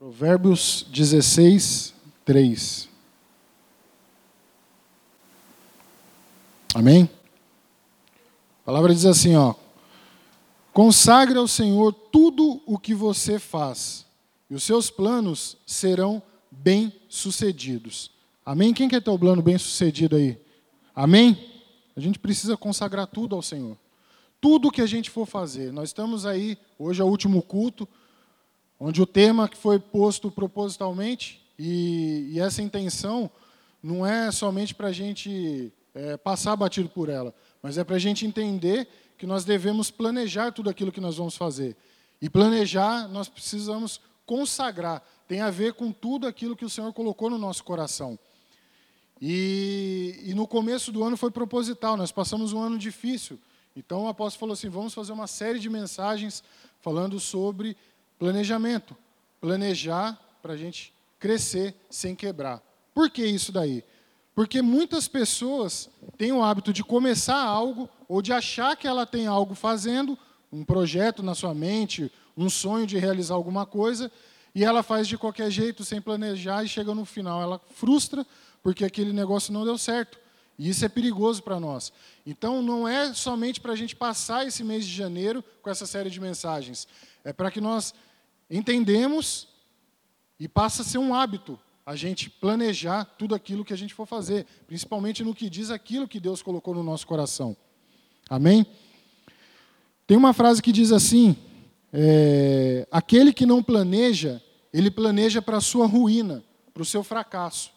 Provérbios 16, 3. Amém? A palavra diz assim, ó: Consagre ao Senhor tudo o que você faz, e os seus planos serão bem-sucedidos. Amém? Quem quer ter o plano bem-sucedido aí? Amém? A gente precisa consagrar tudo ao Senhor. Tudo que a gente for fazer. Nós estamos aí, hoje é o último culto, onde o tema que foi posto propositalmente, e, e essa intenção não é somente para a gente é, passar batido por ela, mas é para a gente entender que nós devemos planejar tudo aquilo que nós vamos fazer. E planejar, nós precisamos consagrar. Tem a ver com tudo aquilo que o Senhor colocou no nosso coração. E, e, no começo do ano foi proposital, nós passamos um ano difícil. Então o apóstolo falou assim: vamos fazer uma série de mensagens falando sobre planejamento. Planejar para a gente crescer sem quebrar. Por que isso daí? Porque muitas pessoas têm o hábito de começar algo ou de achar que ela tem algo fazendo, um projeto na sua mente, um sonho de realizar alguma coisa, e ela faz de qualquer jeito, sem planejar, e chega no final, ela frustra porque aquele negócio não deu certo. E isso é perigoso para nós. Então, não é somente para a gente passar esse mês de janeiro com essa série de mensagens. É para que nós entendemos e passa a ser um hábito a gente planejar tudo aquilo que a gente for fazer, principalmente no que diz aquilo que Deus colocou no nosso coração. Amém? Tem uma frase que diz assim: é, aquele que não planeja, ele planeja para a sua ruína, para o seu fracasso.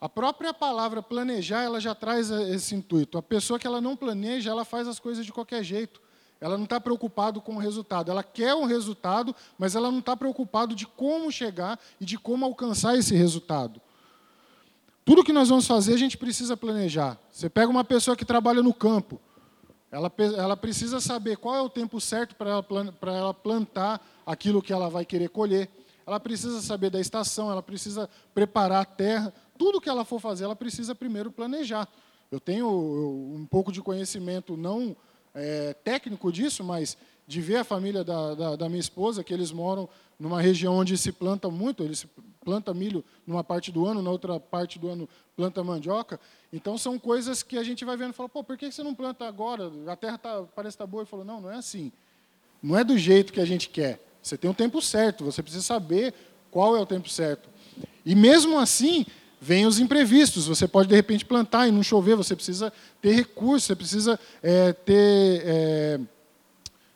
A própria palavra planejar, ela já traz esse intuito. A pessoa que ela não planeja, ela faz as coisas de qualquer jeito. Ela não está preocupada com o resultado. Ela quer o resultado, mas ela não está preocupada de como chegar e de como alcançar esse resultado. Tudo que nós vamos fazer, a gente precisa planejar. Você pega uma pessoa que trabalha no campo, ela, ela precisa saber qual é o tempo certo para ela, ela plantar aquilo que ela vai querer colher. Ela precisa saber da estação, ela precisa preparar a terra tudo que ela for fazer, ela precisa primeiro planejar. Eu tenho um pouco de conhecimento, não é, técnico disso, mas de ver a família da, da, da, minha esposa, que eles moram numa região onde se planta muito, eles planta milho numa parte do ano, na outra parte do ano planta mandioca. Então são coisas que a gente vai vendo e fala, pô, por que você não planta agora? A terra tá, parece estar tá boa. Ele falou, não, não é assim. Não é do jeito que a gente quer. Você tem um tempo certo, você precisa saber qual é o tempo certo. E mesmo assim, vêm os imprevistos. Você pode, de repente, plantar e não chover, você precisa ter recursos, você precisa é, ter é,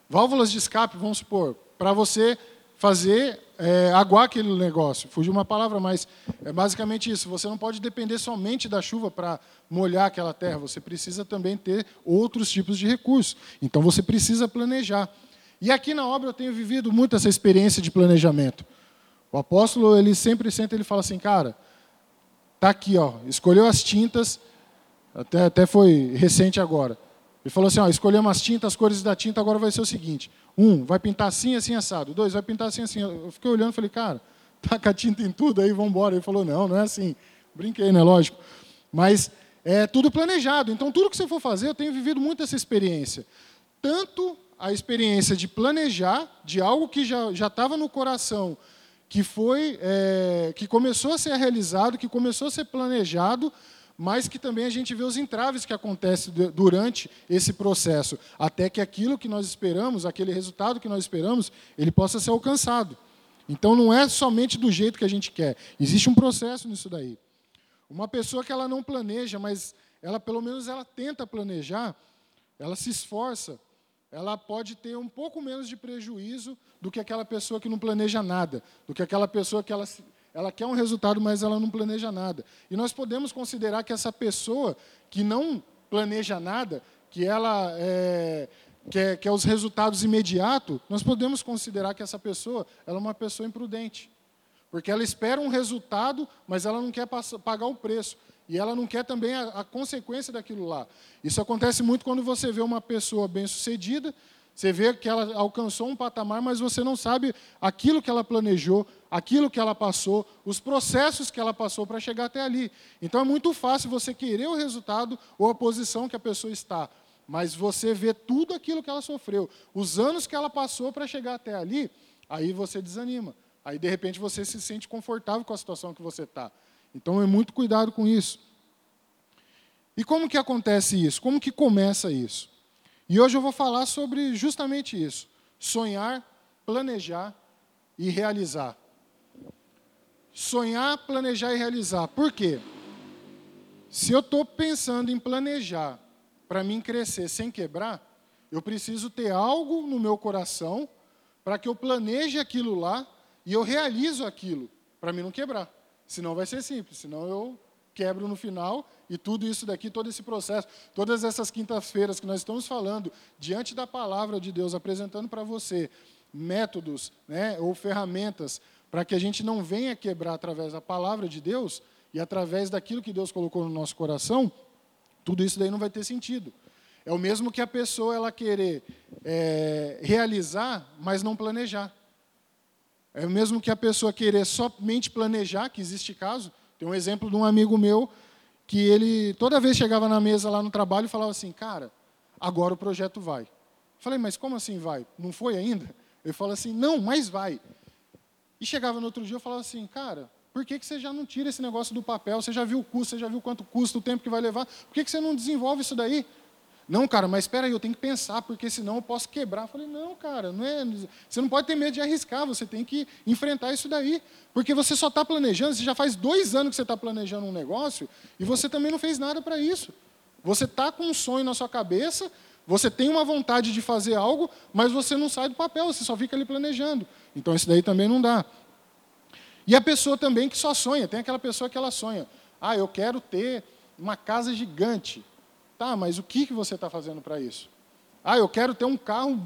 válvulas de escape, vamos supor, para você fazer é, aguar aquele negócio. Fugiu uma palavra, mas é basicamente isso. Você não pode depender somente da chuva para molhar aquela terra, você precisa também ter outros tipos de recursos. Então você precisa planejar. E aqui na obra eu tenho vivido muito essa experiência de planejamento. O apóstolo, ele sempre senta e ele fala assim, cara, Está aqui, ó, escolheu as tintas, até, até foi recente agora. Ele falou assim: ó, escolhemos as tintas, as cores da tinta, agora vai ser o seguinte: um, vai pintar assim, assim, assado. Dois, vai pintar assim, assim. Eu fiquei olhando e falei, cara, tá com a tinta em tudo aí, vamos embora. Ele falou: não, não é assim. Brinquei, né? Lógico. Mas é tudo planejado. Então, tudo que você for fazer, eu tenho vivido muito essa experiência. Tanto a experiência de planejar, de algo que já estava no coração, que foi é, que começou a ser realizado, que começou a ser planejado, mas que também a gente vê os entraves que acontecem durante esse processo, até que aquilo que nós esperamos, aquele resultado que nós esperamos, ele possa ser alcançado. Então não é somente do jeito que a gente quer. Existe um processo nisso daí. Uma pessoa que ela não planeja, mas ela pelo menos ela tenta planejar, ela se esforça, ela pode ter um pouco menos de prejuízo do que aquela pessoa que não planeja nada, do que aquela pessoa que ela, ela quer um resultado, mas ela não planeja nada. E nós podemos considerar que essa pessoa que não planeja nada, que ela é, quer, quer os resultados imediatos, nós podemos considerar que essa pessoa ela é uma pessoa imprudente. Porque ela espera um resultado, mas ela não quer pagar o preço. E ela não quer também a, a, consequência daquilo lá. Isso acontece muito quando você vê uma pessoa bem-sucedida, você vê que ela alcançou um patamar, mas você não sabe aquilo que ela planejou, aquilo que ela passou, os processos que ela passou para chegar até ali. Então é muito fácil você querer o resultado ou a posição que a pessoa está, mas você vê tudo aquilo que ela sofreu, os anos que ela passou para chegar até ali, aí você desanima. Aí, de repente, você se sente confortável com a situação que você está. Então, é muito cuidado com isso. E como que acontece isso? Como que começa isso? E hoje eu vou falar sobre justamente isso: sonhar, planejar e realizar. Sonhar, planejar e realizar. Por quê? Se eu estou pensando em planejar para mim crescer sem quebrar, eu preciso ter algo no meu coração para que eu planeje aquilo lá e eu realizo aquilo, para mim não quebrar. Senão vai ser simples, senão eu quebro no final e tudo isso daqui, todo esse processo, todas essas quintas-feiras que nós estamos falando, diante da palavra de Deus, apresentando para você métodos né, ou ferramentas para que a gente não venha quebrar através da palavra de Deus e através daquilo que Deus colocou no nosso coração, tudo isso daí não vai ter sentido. É o mesmo que a pessoa ela querer é, realizar, mas não planejar. É mesmo que a pessoa querer somente planejar, que existe caso. Tem um exemplo de um amigo meu que ele toda vez chegava na mesa lá no trabalho e falava assim, cara, agora o projeto vai. Falei, mas como assim vai? Não foi ainda? Ele falou assim, não, mas vai. E chegava no outro dia e falava assim, cara, por que, que você já não tira esse negócio do papel? Você já viu o custo, você já viu quanto custa, o tempo que vai levar? Por que, que você não desenvolve isso daí? Não, cara, mas espera aí, eu tenho que pensar, porque senão eu posso quebrar. Eu falei, não, cara, não é, você não pode ter medo de arriscar, você tem que enfrentar isso daí. Porque você só está planejando, você já faz dois anos que você está planejando um negócio, e você também não fez nada para isso. Você está com um sonho na sua cabeça, você tem uma vontade de fazer algo, mas você não sai do papel, você só fica ali planejando. Então isso daí também não dá. E a pessoa também que só sonha, tem aquela pessoa que ela sonha. Ah, eu quero ter uma casa gigante. Tá, mas o que, que você está fazendo para isso? Ah, eu quero ter um carro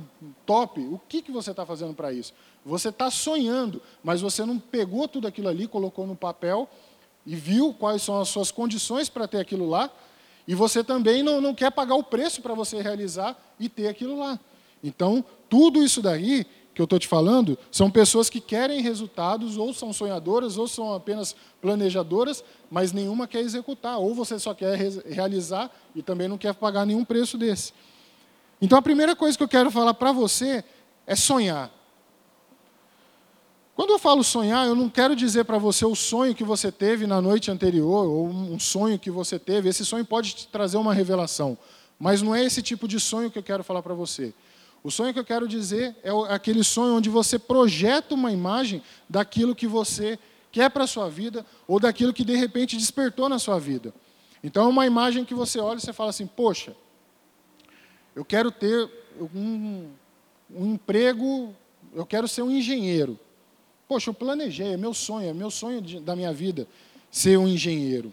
top. O que, que você está fazendo para isso? Você está sonhando, mas você não pegou tudo aquilo ali, colocou no papel e viu quais são as suas condições para ter aquilo lá. E você também não, não quer pagar o preço para você realizar e ter aquilo lá. Então, tudo isso daí que eu estou te falando são pessoas que querem resultados, ou são sonhadoras, ou são apenas planejadoras, mas nenhuma quer executar. Ou você só quer realizar e também não quer pagar nenhum preço desse. Então a primeira coisa que eu quero falar para você é sonhar. Quando eu falo sonhar, eu não quero dizer para você o sonho que você teve na noite anterior, ou um sonho que você teve. Esse sonho pode te trazer uma revelação, mas não é esse tipo de sonho que eu quero falar para você. O sonho que eu quero dizer é aquele sonho onde você projeta uma imagem daquilo que você quer para a sua vida ou daquilo que de repente despertou na sua vida. Então é uma imagem que você olha e você fala assim: Poxa, eu quero ter um, um emprego, eu quero ser um engenheiro. Poxa, eu planejei, é meu sonho, é meu sonho de, da minha vida ser um engenheiro.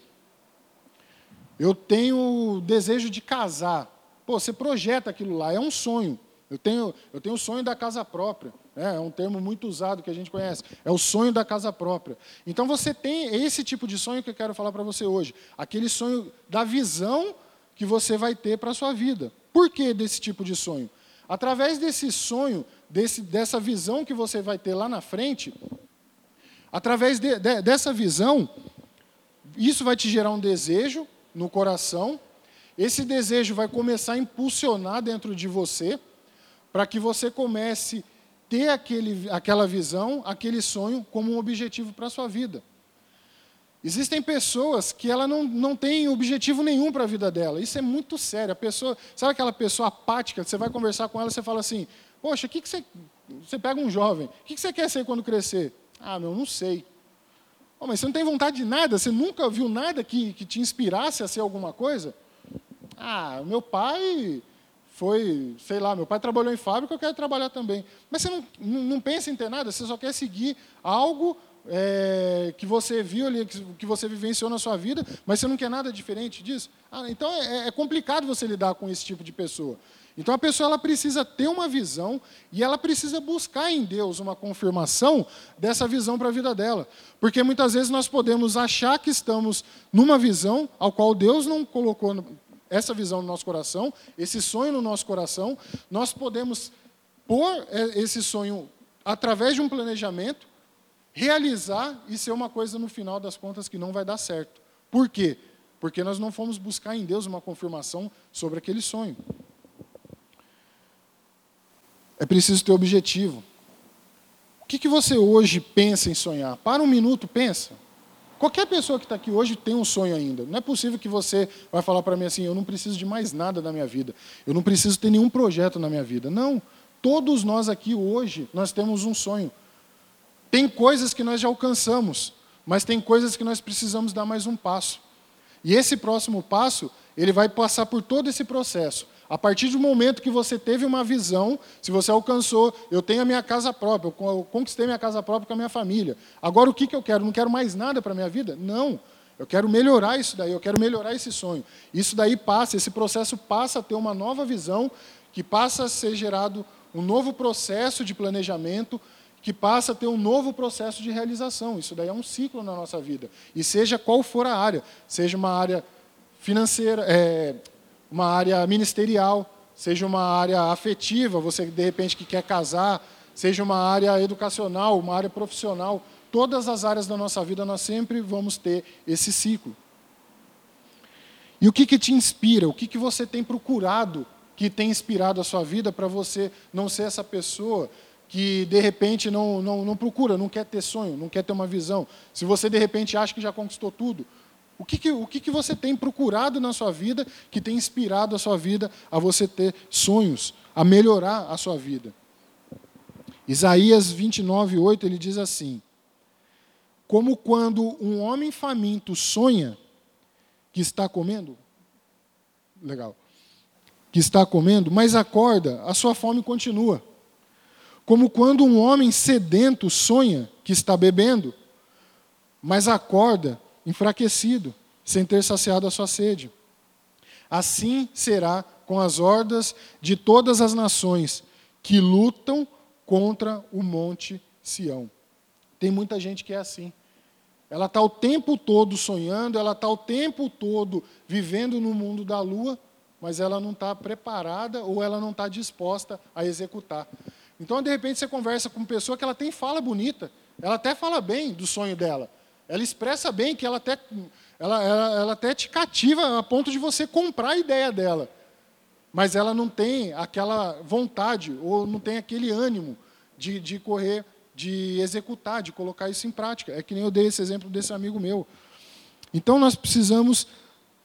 Eu tenho desejo de casar. Pô, você projeta aquilo lá, é um sonho. Eu tenho, eu tenho o sonho da casa própria. Né? É um termo muito usado que a gente conhece. É o sonho da casa própria. Então você tem esse tipo de sonho que eu quero falar para você hoje. Aquele sonho da visão que você vai ter para a sua vida. Por que desse tipo de sonho? Através desse sonho, desse, dessa visão que você vai ter lá na frente, através de, de, dessa visão, isso vai te gerar um desejo no coração. Esse desejo vai começar a impulsionar dentro de você para que você comece a ter aquele, aquela visão, aquele sonho como um objetivo para a sua vida. Existem pessoas que ela não, não tem objetivo nenhum para a vida dela. Isso é muito sério. A pessoa, sabe aquela pessoa apática? Você vai conversar com ela, você fala assim: Poxa, o que, que você. Você pega um jovem, o que, que você quer ser quando crescer? Ah, meu, não sei. Oh, mas você não tem vontade de nada? Você nunca viu nada que, que te inspirasse a ser alguma coisa? Ah, meu pai foi, sei lá, meu pai trabalhou em fábrica, eu quero trabalhar também. Mas você não, não pensa em ter nada, você só quer seguir algo é, que você viu ali, que você vivenciou na sua vida, mas você não quer nada diferente disso. Ah, então é, é complicado você lidar com esse tipo de pessoa. Então a pessoa ela precisa ter uma visão e ela precisa buscar em Deus uma confirmação dessa visão para a vida dela. Porque muitas vezes nós podemos achar que estamos numa visão ao qual Deus não colocou essa visão no nosso coração, esse sonho no nosso coração, nós podemos pôr é, esse sonho através de um planejamento, realizar e ser uma coisa no final das contas que não vai dar certo. Por quê? Porque nós não fomos buscar em Deus uma confirmação sobre aquele sonho. É preciso ter objetivo. O que, que você hoje pensa em sonhar? Para um minuto, pensa. Qualquer pessoa que está aqui hoje tem um sonho ainda. Não é possível que você vai falar para mim assim: eu não preciso de mais nada na minha vida. Eu não preciso ter nenhum projeto na minha vida. Não. Todos nós aqui hoje, nós temos um sonho. Tem coisas que nós já alcançamos, mas tem coisas que nós precisamos dar mais um passo. E esse próximo passo, ele vai passar por todo esse processo. A partir do momento que você teve uma visão, se você alcançou, eu tenho a minha casa própria, eu conquistei minha casa própria com a minha família. Agora o que, que eu quero? Não quero mais nada para a minha vida? Não. Eu quero melhorar isso daí, eu quero melhorar esse sonho. Isso daí passa, esse processo passa a ter uma nova visão, que passa a ser gerado um novo processo de planejamento, que passa a ter um novo processo de realização. Isso daí é um ciclo na nossa vida. E seja qual for a área, seja uma área financeira, é, uma área ministerial, seja uma área afetiva, você de repente que quer casar, seja uma área educacional, uma área profissional, todas as áreas da nossa vida nós sempre vamos ter esse ciclo. E o que, que te inspira? O que, que você tem procurado que tem inspirado a sua vida para você não ser essa pessoa que de repente não, não, não procura, não quer ter sonho, não quer ter uma visão. Se você de repente acha que já conquistou tudo, o que, que, o que, que você tem procurado na sua vida que tem inspirado a sua vida a você ter sonhos, a melhorar a sua vida? Isaías 29, 8, ele diz assim: Como quando um homem faminto sonha que está comendo, legal, que está comendo, mas acorda, a sua fome continua. Como quando um homem sedento sonha que está bebendo, mas acorda enfraquecido, sem ter saciado a sua sede. Assim será com as hordas de todas as nações que lutam contra o monte Sião. Tem muita gente que é assim. Ela está o tempo todo sonhando, ela está o tempo todo vivendo no mundo da lua, mas ela não está preparada ou ela não está disposta a executar. Então, de repente, você conversa com uma pessoa que ela tem fala bonita, ela até fala bem do sonho dela. Ela expressa bem que ela até, ela, ela, ela até te cativa a ponto de você comprar a ideia dela. Mas ela não tem aquela vontade, ou não tem aquele ânimo de, de correr, de executar, de colocar isso em prática. É que nem eu dei esse exemplo desse amigo meu. Então, nós precisamos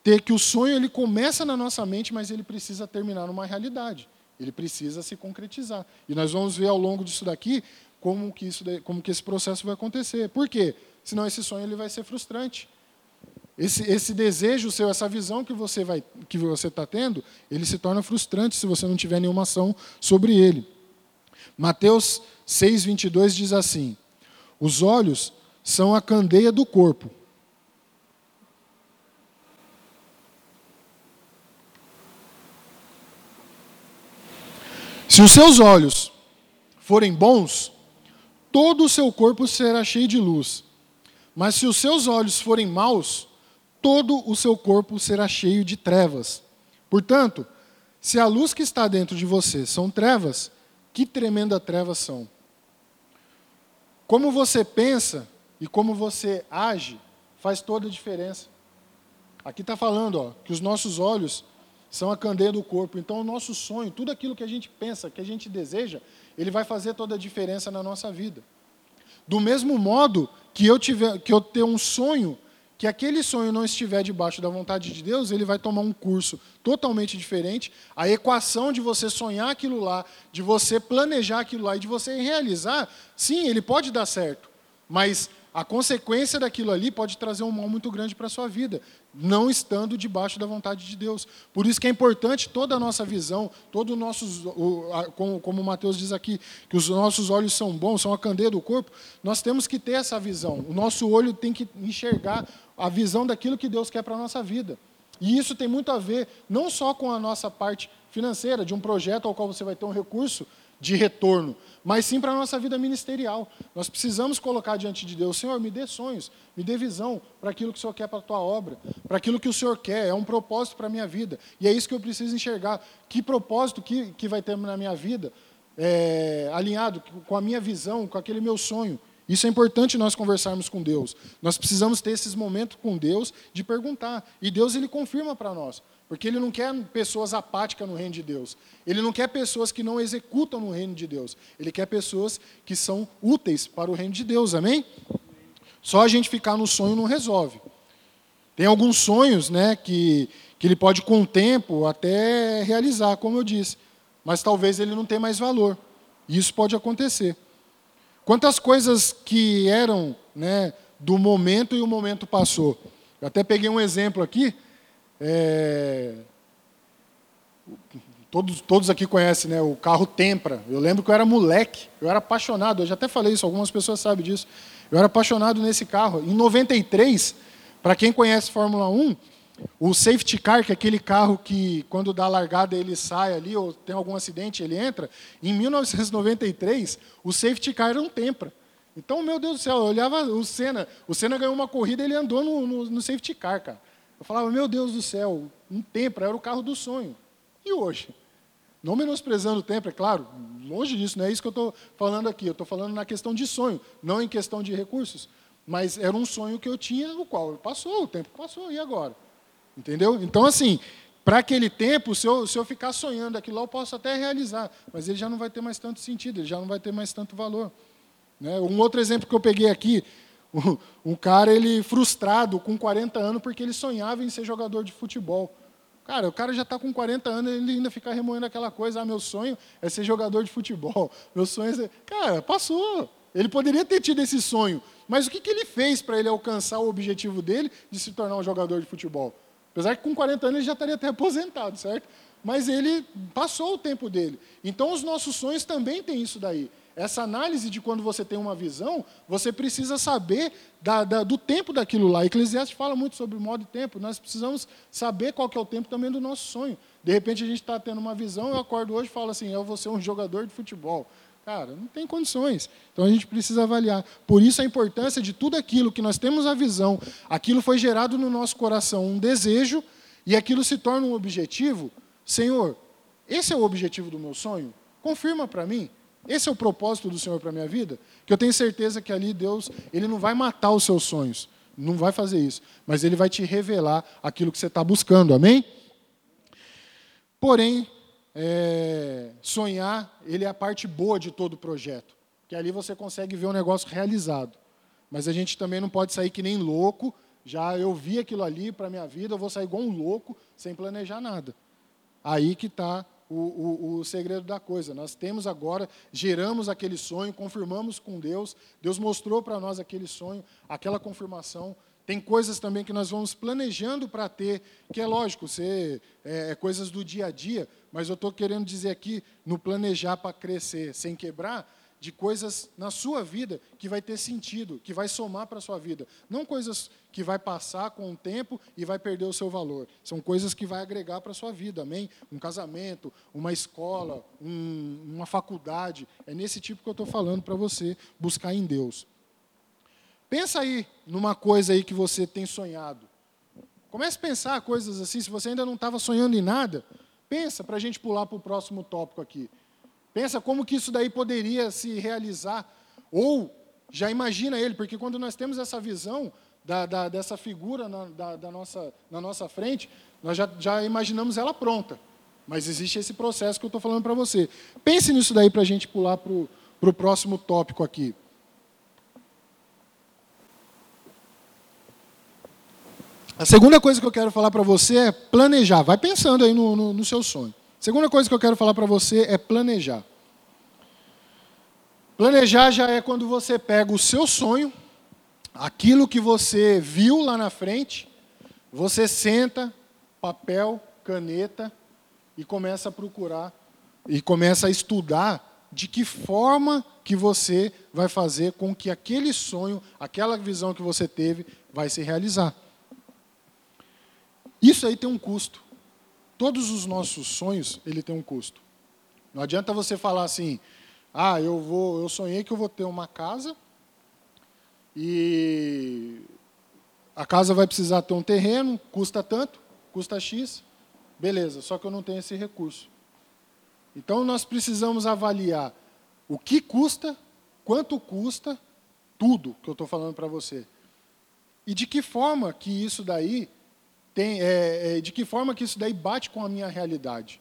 ter que o sonho ele começa na nossa mente, mas ele precisa terminar numa realidade. Ele precisa se concretizar. E nós vamos ver ao longo disso daqui como que, isso, como que esse processo vai acontecer. Por quê? Senão esse sonho ele vai ser frustrante. Esse, esse desejo seu, essa visão que você vai, que você está tendo, ele se torna frustrante se você não tiver nenhuma ação sobre ele. Mateus 6:22 diz assim: Os olhos são a candeia do corpo. Se os seus olhos forem bons, todo o seu corpo será cheio de luz. Mas se os seus olhos forem maus, todo o seu corpo será cheio de trevas. Portanto, se a luz que está dentro de você são trevas, que tremenda trevas são. Como você pensa e como você age faz toda a diferença. Aqui está falando ó, que os nossos olhos são a candeia do corpo. Então, o nosso sonho, tudo aquilo que a gente pensa, que a gente deseja, ele vai fazer toda a diferença na nossa vida. Do mesmo modo que eu tiver, que eu ter um sonho, que aquele sonho não estiver debaixo da vontade de Deus, ele vai tomar um curso totalmente diferente. A equação de você sonhar aquilo lá, de você planejar aquilo lá e de você realizar, sim, ele pode dar certo, mas a consequência daquilo ali pode trazer um mal muito grande para a sua vida, não estando debaixo da vontade de Deus. Por isso que é importante toda a nossa visão, todo o nosso, como, como Mateus diz aqui, que os nossos olhos são bons, são a candeia do corpo, nós temos que ter essa visão. O nosso olho tem que enxergar a visão daquilo que Deus quer para a nossa vida. E isso tem muito a ver não só com a nossa parte financeira, de um projeto ao qual você vai ter um recurso, de retorno, mas sim para a nossa vida ministerial. Nós precisamos colocar diante de Deus, Senhor, me dê sonhos, me dê visão para aquilo que o Senhor quer para a tua obra, para aquilo que o Senhor quer, é um propósito para a minha vida. E é isso que eu preciso enxergar. Que propósito que, que vai ter na minha vida, é, alinhado com a minha visão, com aquele meu sonho. Isso é importante nós conversarmos com Deus. Nós precisamos ter esses momentos com Deus de perguntar. E Deus ele confirma para nós. Porque ele não quer pessoas apáticas no reino de Deus. Ele não quer pessoas que não executam no reino de Deus. Ele quer pessoas que são úteis para o reino de Deus. Amém? Só a gente ficar no sonho não resolve. Tem alguns sonhos né, que, que ele pode, com o tempo, até realizar, como eu disse. Mas talvez ele não tenha mais valor. Isso pode acontecer. Quantas coisas que eram né, do momento e o momento passou. Eu até peguei um exemplo aqui. É... Todos, todos aqui conhecem né, o carro Tempra. Eu lembro que eu era moleque, eu era apaixonado. Eu já até falei isso, algumas pessoas sabem disso. Eu era apaixonado nesse carro. Em 93, para quem conhece Fórmula 1, o safety car, que é aquele carro que, quando dá a largada, ele sai ali, ou tem algum acidente, ele entra. Em 1993, o safety car era um Tempra. Então, meu Deus do céu, eu olhava o Senna. O Senna ganhou uma corrida, ele andou no, no, no safety car, cara. Eu falava, meu Deus do céu, um Tempra era o carro do sonho. E hoje? Não menosprezando o tempo, é claro, longe disso, não é isso que eu estou falando aqui. Eu estou falando na questão de sonho, não em questão de recursos. Mas era um sonho que eu tinha, o qual passou, o tempo passou, e agora? Entendeu? Então, assim, para aquele tempo, se eu, se eu ficar sonhando aquilo lá, eu posso até realizar, mas ele já não vai ter mais tanto sentido, ele já não vai ter mais tanto valor. Né? Um outro exemplo que eu peguei aqui, um cara ele frustrado com 40 anos porque ele sonhava em ser jogador de futebol. Cara, o cara já está com 40 anos, ele ainda fica remoendo aquela coisa, ah, meu sonho é ser jogador de futebol. Meu sonho é ser... Cara, passou. Ele poderia ter tido esse sonho, mas o que, que ele fez para ele alcançar o objetivo dele de se tornar um jogador de futebol? Apesar que com 40 anos ele já estaria até aposentado, certo? Mas ele passou o tempo dele. Então os nossos sonhos também têm isso daí. Essa análise de quando você tem uma visão, você precisa saber da, da, do tempo daquilo lá. Eclesiastes fala muito sobre modo de tempo. Nós precisamos saber qual que é o tempo também do nosso sonho. De repente a gente está tendo uma visão, eu acordo hoje e falo assim, eu vou ser um jogador de futebol. Cara, não tem condições. Então a gente precisa avaliar. Por isso a importância de tudo aquilo que nós temos a visão, aquilo foi gerado no nosso coração um desejo e aquilo se torna um objetivo. Senhor, esse é o objetivo do meu sonho? Confirma para mim. Esse é o propósito do Senhor para minha vida? Que eu tenho certeza que ali Deus, Ele não vai matar os seus sonhos. Não vai fazer isso. Mas Ele vai te revelar aquilo que você está buscando. Amém? Porém, é, sonhar, ele é a parte boa de todo o projeto. Que ali você consegue ver o negócio realizado. Mas a gente também não pode sair que nem louco. Já eu vi aquilo ali para minha vida, eu vou sair igual um louco, sem planejar nada. Aí que está o, o, o, segredo da coisa. Nós temos agora, geramos aquele sonho, confirmamos com Deus, Deus mostrou para nós aquele sonho, aquela confirmação. Tem coisas também que nós vamos planejando para ter, que é lógico, ser é, é, coisas do dia a dia, mas eu estou querendo dizer aqui, no planejar para crescer sem quebrar, de coisas na sua vida que vai ter sentido, que vai somar para a sua vida. Não coisas que vai passar com o tempo e vai perder o seu valor. São coisas que vai agregar para a sua vida, amém? Um casamento, uma escola, um, uma faculdade. É nesse tipo que eu estou falando para você buscar em Deus. Pensa aí numa coisa aí que você tem sonhado. Comece a pensar coisas assim, se você ainda não estava sonhando em nada, pensa para a gente pular para o próximo tópico aqui. Pensa como que isso daí poderia se realizar. Ou já imagina ele, porque quando nós temos essa visão da, da, dessa figura na, da, da, nossa, na nossa frente, nós já, já imaginamos ela pronta. Mas existe esse processo que eu estou falando para você. Pense nisso daí para a gente pular para o próximo tópico aqui. A segunda coisa que eu quero falar para você é planejar. Vai pensando aí no, no, no seu sonho. Segunda coisa que eu quero falar para você é planejar. Planejar já é quando você pega o seu sonho, aquilo que você viu lá na frente, você senta, papel, caneta e começa a procurar e começa a estudar de que forma que você vai fazer com que aquele sonho, aquela visão que você teve, vai se realizar. Isso aí tem um custo. Todos os nossos sonhos, ele tem um custo. Não adianta você falar assim: "Ah, eu vou, eu sonhei que eu vou ter uma casa e a casa vai precisar ter um terreno, custa tanto, custa X. Beleza, só que eu não tenho esse recurso. Então nós precisamos avaliar o que custa, quanto custa, tudo que eu estou falando para você. E de que forma que isso daí tem, é, é, de que forma que isso daí bate com a minha realidade.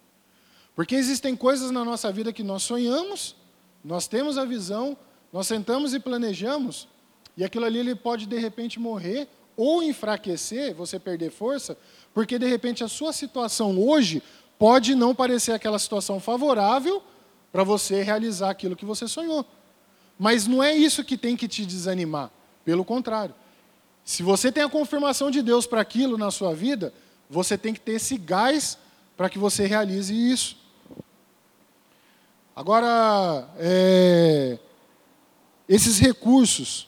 Porque existem coisas na nossa vida que nós sonhamos, nós temos a visão, nós sentamos e planejamos, e aquilo ali ele pode de repente morrer ou enfraquecer, você perder força, porque de repente a sua situação hoje pode não parecer aquela situação favorável para você realizar aquilo que você sonhou. Mas não é isso que tem que te desanimar, pelo contrário. Se você tem a confirmação de Deus para aquilo na sua vida, você tem que ter esse gás para que você realize isso. Agora, é, esses recursos,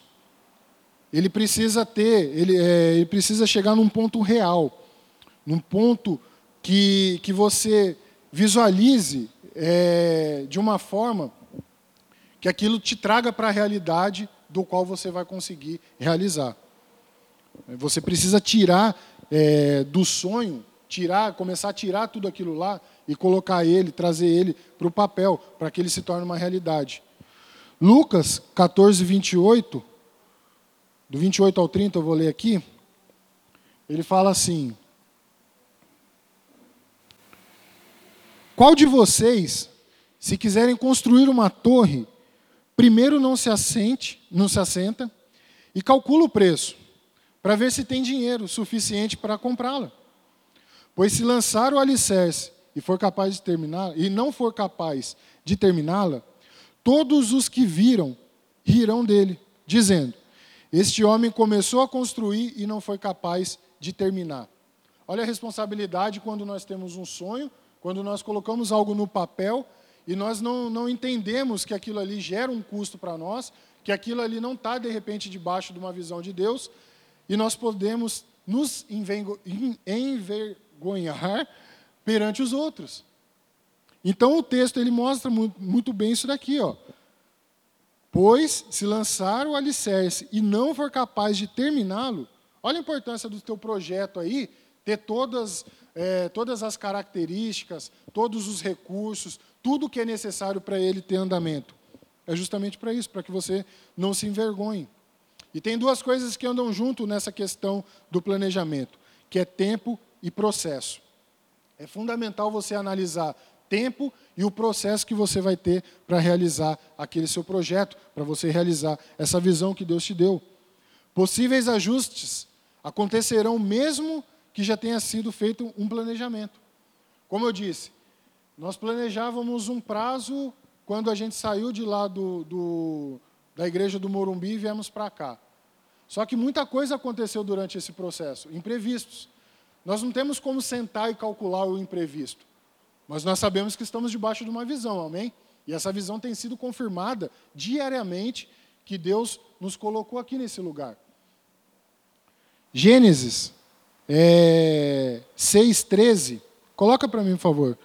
ele precisa ter, ele, é, ele precisa chegar num ponto real, num ponto que, que você visualize é, de uma forma que aquilo te traga para a realidade do qual você vai conseguir realizar. Você precisa tirar é, do sonho, tirar, começar a tirar tudo aquilo lá e colocar ele, trazer ele para o papel, para que ele se torne uma realidade. Lucas 14, 28, do 28 ao 30, eu vou ler aqui. Ele fala assim: Qual de vocês, se quiserem construir uma torre, primeiro não se assente, não se assenta e calcula o preço, para ver se tem dinheiro suficiente para comprá-la? Pois se lançar o alicerce e for capaz de terminar e não for capaz de terminá-la, todos os que viram rirão dele, dizendo: Este homem começou a construir e não foi capaz de terminar. Olha a responsabilidade quando nós temos um sonho quando nós colocamos algo no papel e nós não, não entendemos que aquilo ali gera um custo para nós, que aquilo ali não está, de repente, debaixo de uma visão de Deus, e nós podemos nos envergonhar perante os outros. Então o texto ele mostra muito bem isso daqui, ó. Pois se lançar o alicerce e não for capaz de terminá-lo, olha a importância do teu projeto aí, ter todas é, todas as características, todos os recursos, tudo que é necessário para ele ter andamento. É justamente para isso, para que você não se envergonhe. E tem duas coisas que andam junto nessa questão do planejamento, que é tempo e processo. É fundamental você analisar tempo e o processo que você vai ter para realizar aquele seu projeto, para você realizar essa visão que Deus te deu. Possíveis ajustes acontecerão mesmo que já tenha sido feito um planejamento. Como eu disse, nós planejávamos um prazo quando a gente saiu de lá do, do da igreja do Morumbi e viemos para cá. Só que muita coisa aconteceu durante esse processo, imprevistos. Nós não temos como sentar e calcular o imprevisto, mas nós sabemos que estamos debaixo de uma visão, amém? E essa visão tem sido confirmada diariamente que Deus nos colocou aqui nesse lugar. Gênesis é, 6,13. Coloca para mim, por favor.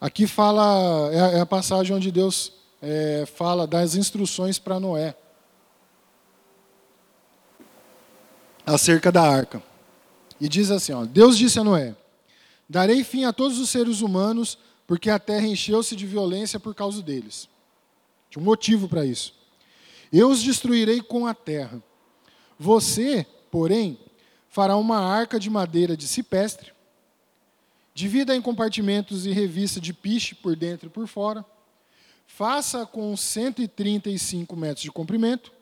Aqui fala, é a, é passagem onde Deus é, fala das instruções para Noé acerca da arca. E diz assim: ó, Deus disse a Noé: Darei fim a todos os seres humanos, porque a terra encheu-se de violência por causa deles. Tinha um motivo para isso. Eu os destruirei com a terra. Você, porém, fará uma arca de madeira de cipestre, divida em compartimentos e revista de piche por dentro e por fora, faça com 135 metros de comprimento,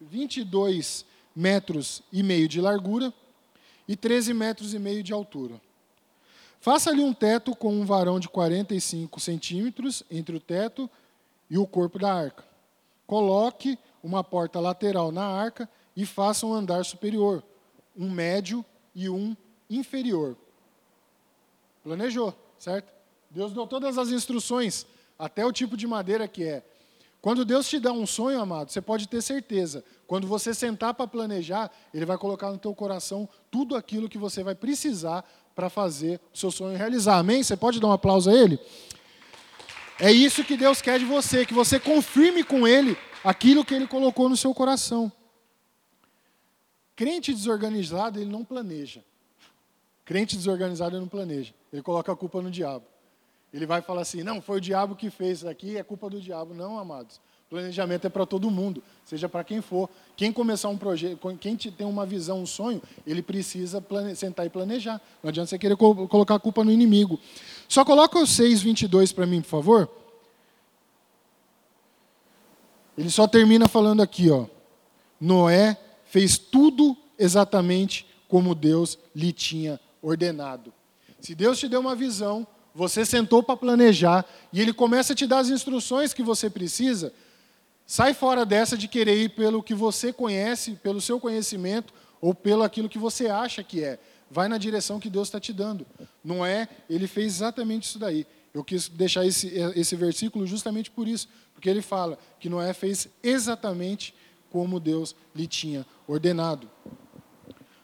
22 metros e meio de largura e 13 metros e meio de altura. Faça-lhe um teto com um varão de 45 centímetros entre o teto e o corpo da arca. Coloque uma porta lateral na arca e faça um andar superior, um médio e um inferior. Planejou, certo? Deus deu todas as instruções, até o tipo de madeira que é. Quando Deus te dá um sonho, amado, você pode ter certeza. Quando você sentar para planejar, Ele vai colocar no teu coração tudo aquilo que você vai precisar para fazer o seu sonho realizar. Amém? Você pode dar um aplauso a Ele? É isso que Deus quer de você, que você confirme com Ele aquilo que Ele colocou no seu coração. Crente desorganizado, ele não planeja. Crente desorganizado, ele não planeja. Ele coloca a culpa no diabo. Ele vai falar assim: não, foi o diabo que fez isso aqui, é culpa do diabo. Não, amados. Planejamento é para todo mundo, seja para quem for. Quem começar um projeto, quem tem uma visão, um sonho, ele precisa plane... sentar e planejar. Não adianta você querer co colocar a culpa no inimigo. Só coloca o 6:22 para mim, por favor. Ele só termina falando aqui, ó. Noé fez tudo exatamente como Deus lhe tinha ordenado. Se Deus te deu uma visão, você sentou para planejar e ele começa a te dar as instruções que você precisa, Sai fora dessa de querer ir pelo que você conhece, pelo seu conhecimento ou pelo aquilo que você acha que é. Vai na direção que Deus está te dando. Não é? Ele fez exatamente isso daí. Eu quis deixar esse, esse versículo justamente por isso, porque ele fala que Noé fez exatamente como Deus lhe tinha ordenado.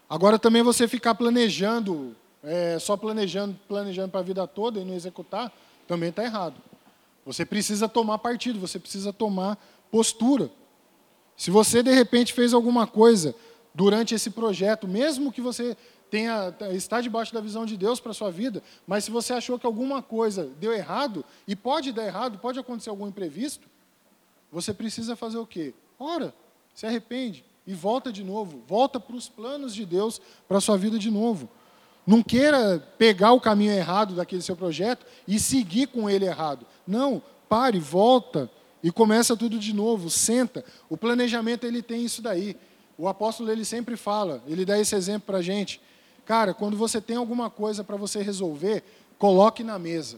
Agora também você ficar planejando, é, só planejando, planejando para a vida toda e não executar, também está errado. Você precisa tomar partido, você precisa tomar postura. Se você de repente fez alguma coisa durante esse projeto, mesmo que você tenha está debaixo da visão de Deus para sua vida, mas se você achou que alguma coisa deu errado, e pode dar errado, pode acontecer algum imprevisto, você precisa fazer o quê? Ora, se arrepende e volta de novo, volta para os planos de Deus para a sua vida de novo. Não queira pegar o caminho errado daquele seu projeto e seguir com ele errado. Não, pare, volta e começa tudo de novo, senta. O planejamento ele tem isso daí. O apóstolo ele sempre fala, ele dá esse exemplo para a gente. Cara, quando você tem alguma coisa para você resolver, coloque na mesa.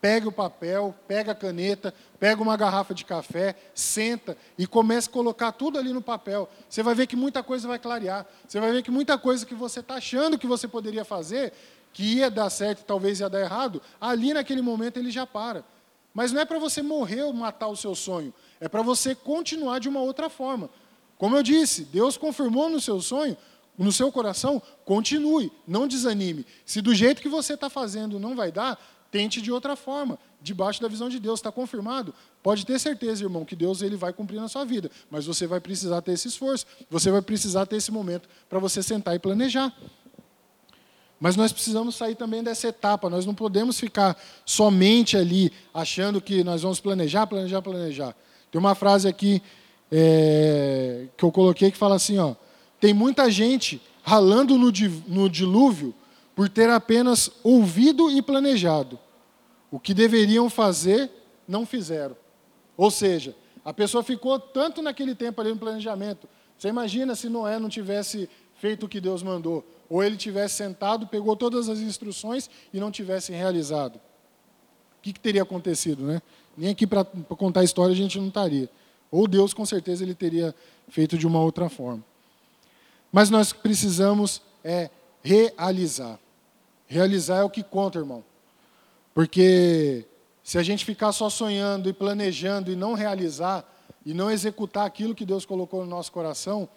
Pega o papel, pega a caneta, pega uma garrafa de café, senta e comece a colocar tudo ali no papel. Você vai ver que muita coisa vai clarear. Você vai ver que muita coisa que você está achando que você poderia fazer, que ia dar certo talvez ia dar errado, ali naquele momento ele já para. Mas não é para você morrer ou matar o seu sonho, é para você continuar de uma outra forma. Como eu disse, Deus confirmou no seu sonho, no seu coração, continue, não desanime. Se do jeito que você está fazendo não vai dar, tente de outra forma, debaixo da visão de Deus, está confirmado. Pode ter certeza, irmão, que Deus ele vai cumprir na sua vida, mas você vai precisar ter esse esforço, você vai precisar ter esse momento para você sentar e planejar. Mas nós precisamos sair também dessa etapa. Nós não podemos ficar somente ali achando que nós vamos planejar, planejar, planejar. Tem uma frase aqui é, que eu coloquei que fala assim: ó, tem muita gente ralando no, no dilúvio por ter apenas ouvido e planejado. O que deveriam fazer, não fizeram. Ou seja, a pessoa ficou tanto naquele tempo ali no planejamento. Você imagina se Noé não tivesse feito o que Deus mandou ou ele tivesse sentado, pegou todas as instruções e não tivesse realizado. O que, que teria acontecido, né? Nem aqui para contar a história a gente não estaria. Ou Deus, com certeza, ele teria feito de uma outra forma. Mas nós precisamos é realizar. Realizar é o que conta, irmão. Porque se a gente ficar só sonhando e planejando e não realizar, e não executar aquilo que Deus colocou no nosso coração,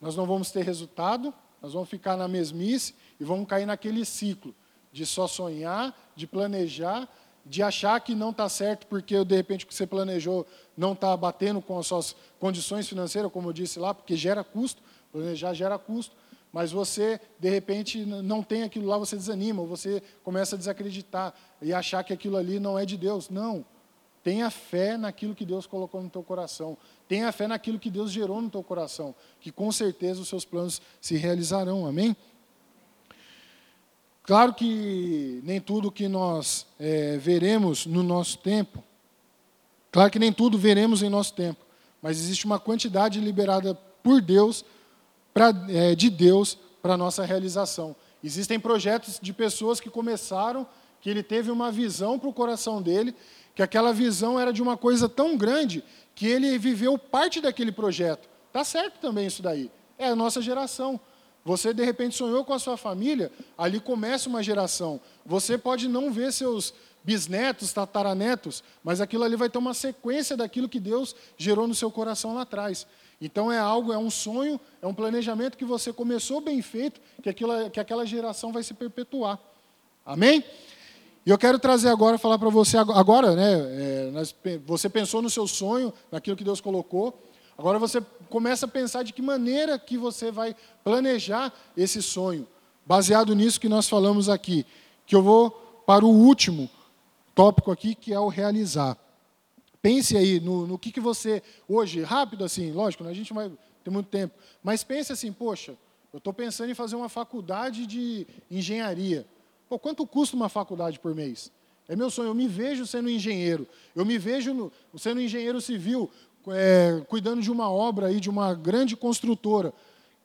nós não vamos ter resultado nós vamos ficar na mesmice e vamos cair naquele ciclo de só sonhar, de planejar, de achar que não está certo porque de repente o que você planejou não está batendo com as suas condições financeiras, como eu disse lá, porque gera custo, planejar gera custo, mas você de repente não tem aquilo lá, você desanima, ou você começa a desacreditar e achar que aquilo ali não é de Deus. Não. Tenha fé naquilo que Deus colocou no teu coração. Tenha fé naquilo que Deus gerou no teu coração, que com certeza os seus planos se realizarão. Amém? Claro que nem tudo que nós é, veremos no nosso tempo, claro que nem tudo veremos em nosso tempo, mas existe uma quantidade liberada por Deus, pra, é, de Deus, para a nossa realização. Existem projetos de pessoas que começaram, que ele teve uma visão para o coração dele, que aquela visão era de uma coisa tão grande que ele viveu parte daquele projeto. Tá certo também isso daí. É a nossa geração. Você de repente sonhou com a sua família, ali começa uma geração. Você pode não ver seus bisnetos, tataranetos, mas aquilo ali vai ter uma sequência daquilo que Deus gerou no seu coração lá atrás. Então é algo, é um sonho, é um planejamento que você começou bem feito, que, aquilo, que aquela geração vai se perpetuar. Amém? E eu quero trazer agora, falar para você agora, né? É, você pensou no seu sonho, naquilo que Deus colocou. Agora você começa a pensar de que maneira que você vai planejar esse sonho, baseado nisso que nós falamos aqui. Que eu vou para o último tópico aqui, que é o realizar. Pense aí no, no que, que você, hoje, rápido assim, lógico, né, a gente vai ter muito tempo, mas pense assim, poxa, eu estou pensando em fazer uma faculdade de engenharia. Pô, quanto custa uma faculdade por mês? É meu sonho, eu me vejo sendo engenheiro, eu me vejo no, sendo engenheiro civil, é, cuidando de uma obra aí, de uma grande construtora.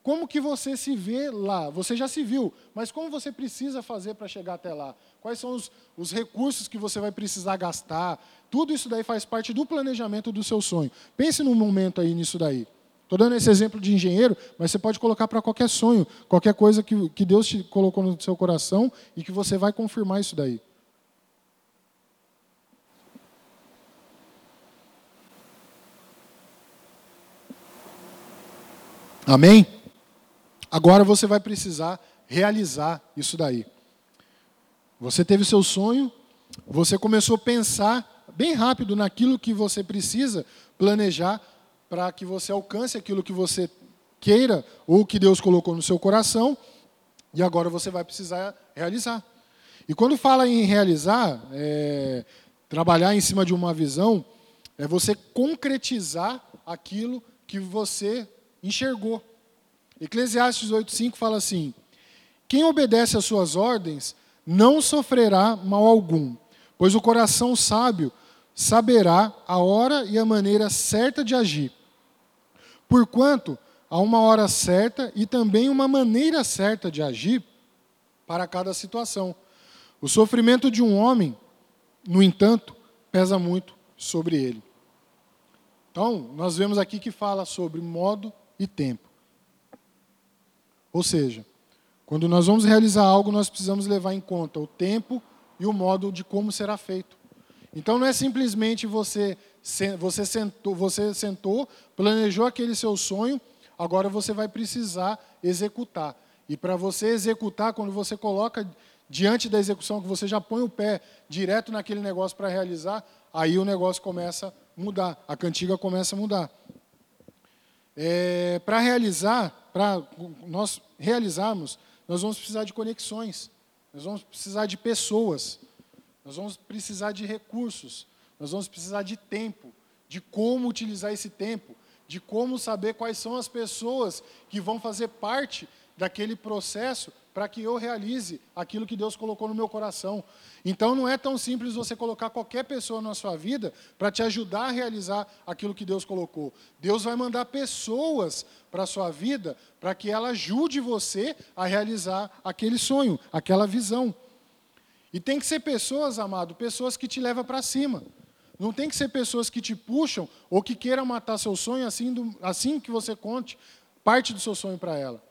Como que você se vê lá? Você já se viu, mas como você precisa fazer para chegar até lá? Quais são os, os recursos que você vai precisar gastar? Tudo isso daí faz parte do planejamento do seu sonho. Pense num momento aí nisso daí. Estou dando esse exemplo de engenheiro, mas você pode colocar para qualquer sonho, qualquer coisa que, que Deus te colocou no seu coração e que você vai confirmar isso daí. Amém? Agora você vai precisar realizar isso daí. Você teve seu sonho, você começou a pensar bem rápido naquilo que você precisa planejar para que você alcance aquilo que você queira ou que Deus colocou no seu coração, e agora você vai precisar realizar. E quando fala em realizar, é, trabalhar em cima de uma visão, é você concretizar aquilo que você enxergou. Eclesiastes 8,5 fala assim: Quem obedece às suas ordens não sofrerá mal algum, pois o coração sábio saberá a hora e a maneira certa de agir. Porquanto há uma hora certa e também uma maneira certa de agir para cada situação. O sofrimento de um homem, no entanto, pesa muito sobre ele. Então, nós vemos aqui que fala sobre modo e tempo. Ou seja, quando nós vamos realizar algo, nós precisamos levar em conta o tempo e o modo de como será feito. Então não é simplesmente você você sentou, você sentou, planejou aquele seu sonho, agora você vai precisar executar. E para você executar, quando você coloca diante da execução, que você já põe o pé direto naquele negócio para realizar, aí o negócio começa a mudar, a cantiga começa a mudar. É, para realizar, para nós realizarmos, nós vamos precisar de conexões, nós vamos precisar de pessoas, nós vamos precisar de recursos, nós vamos precisar de tempo, de como utilizar esse tempo, de como saber quais são as pessoas que vão fazer parte daquele processo para que eu realize aquilo que Deus colocou no meu coração. Então não é tão simples você colocar qualquer pessoa na sua vida para te ajudar a realizar aquilo que Deus colocou. Deus vai mandar pessoas para a sua vida para que ela ajude você a realizar aquele sonho, aquela visão. E tem que ser pessoas, amado, pessoas que te levam para cima. Não tem que ser pessoas que te puxam ou que queiram matar seu sonho assim, do, assim que você conte parte do seu sonho para ela.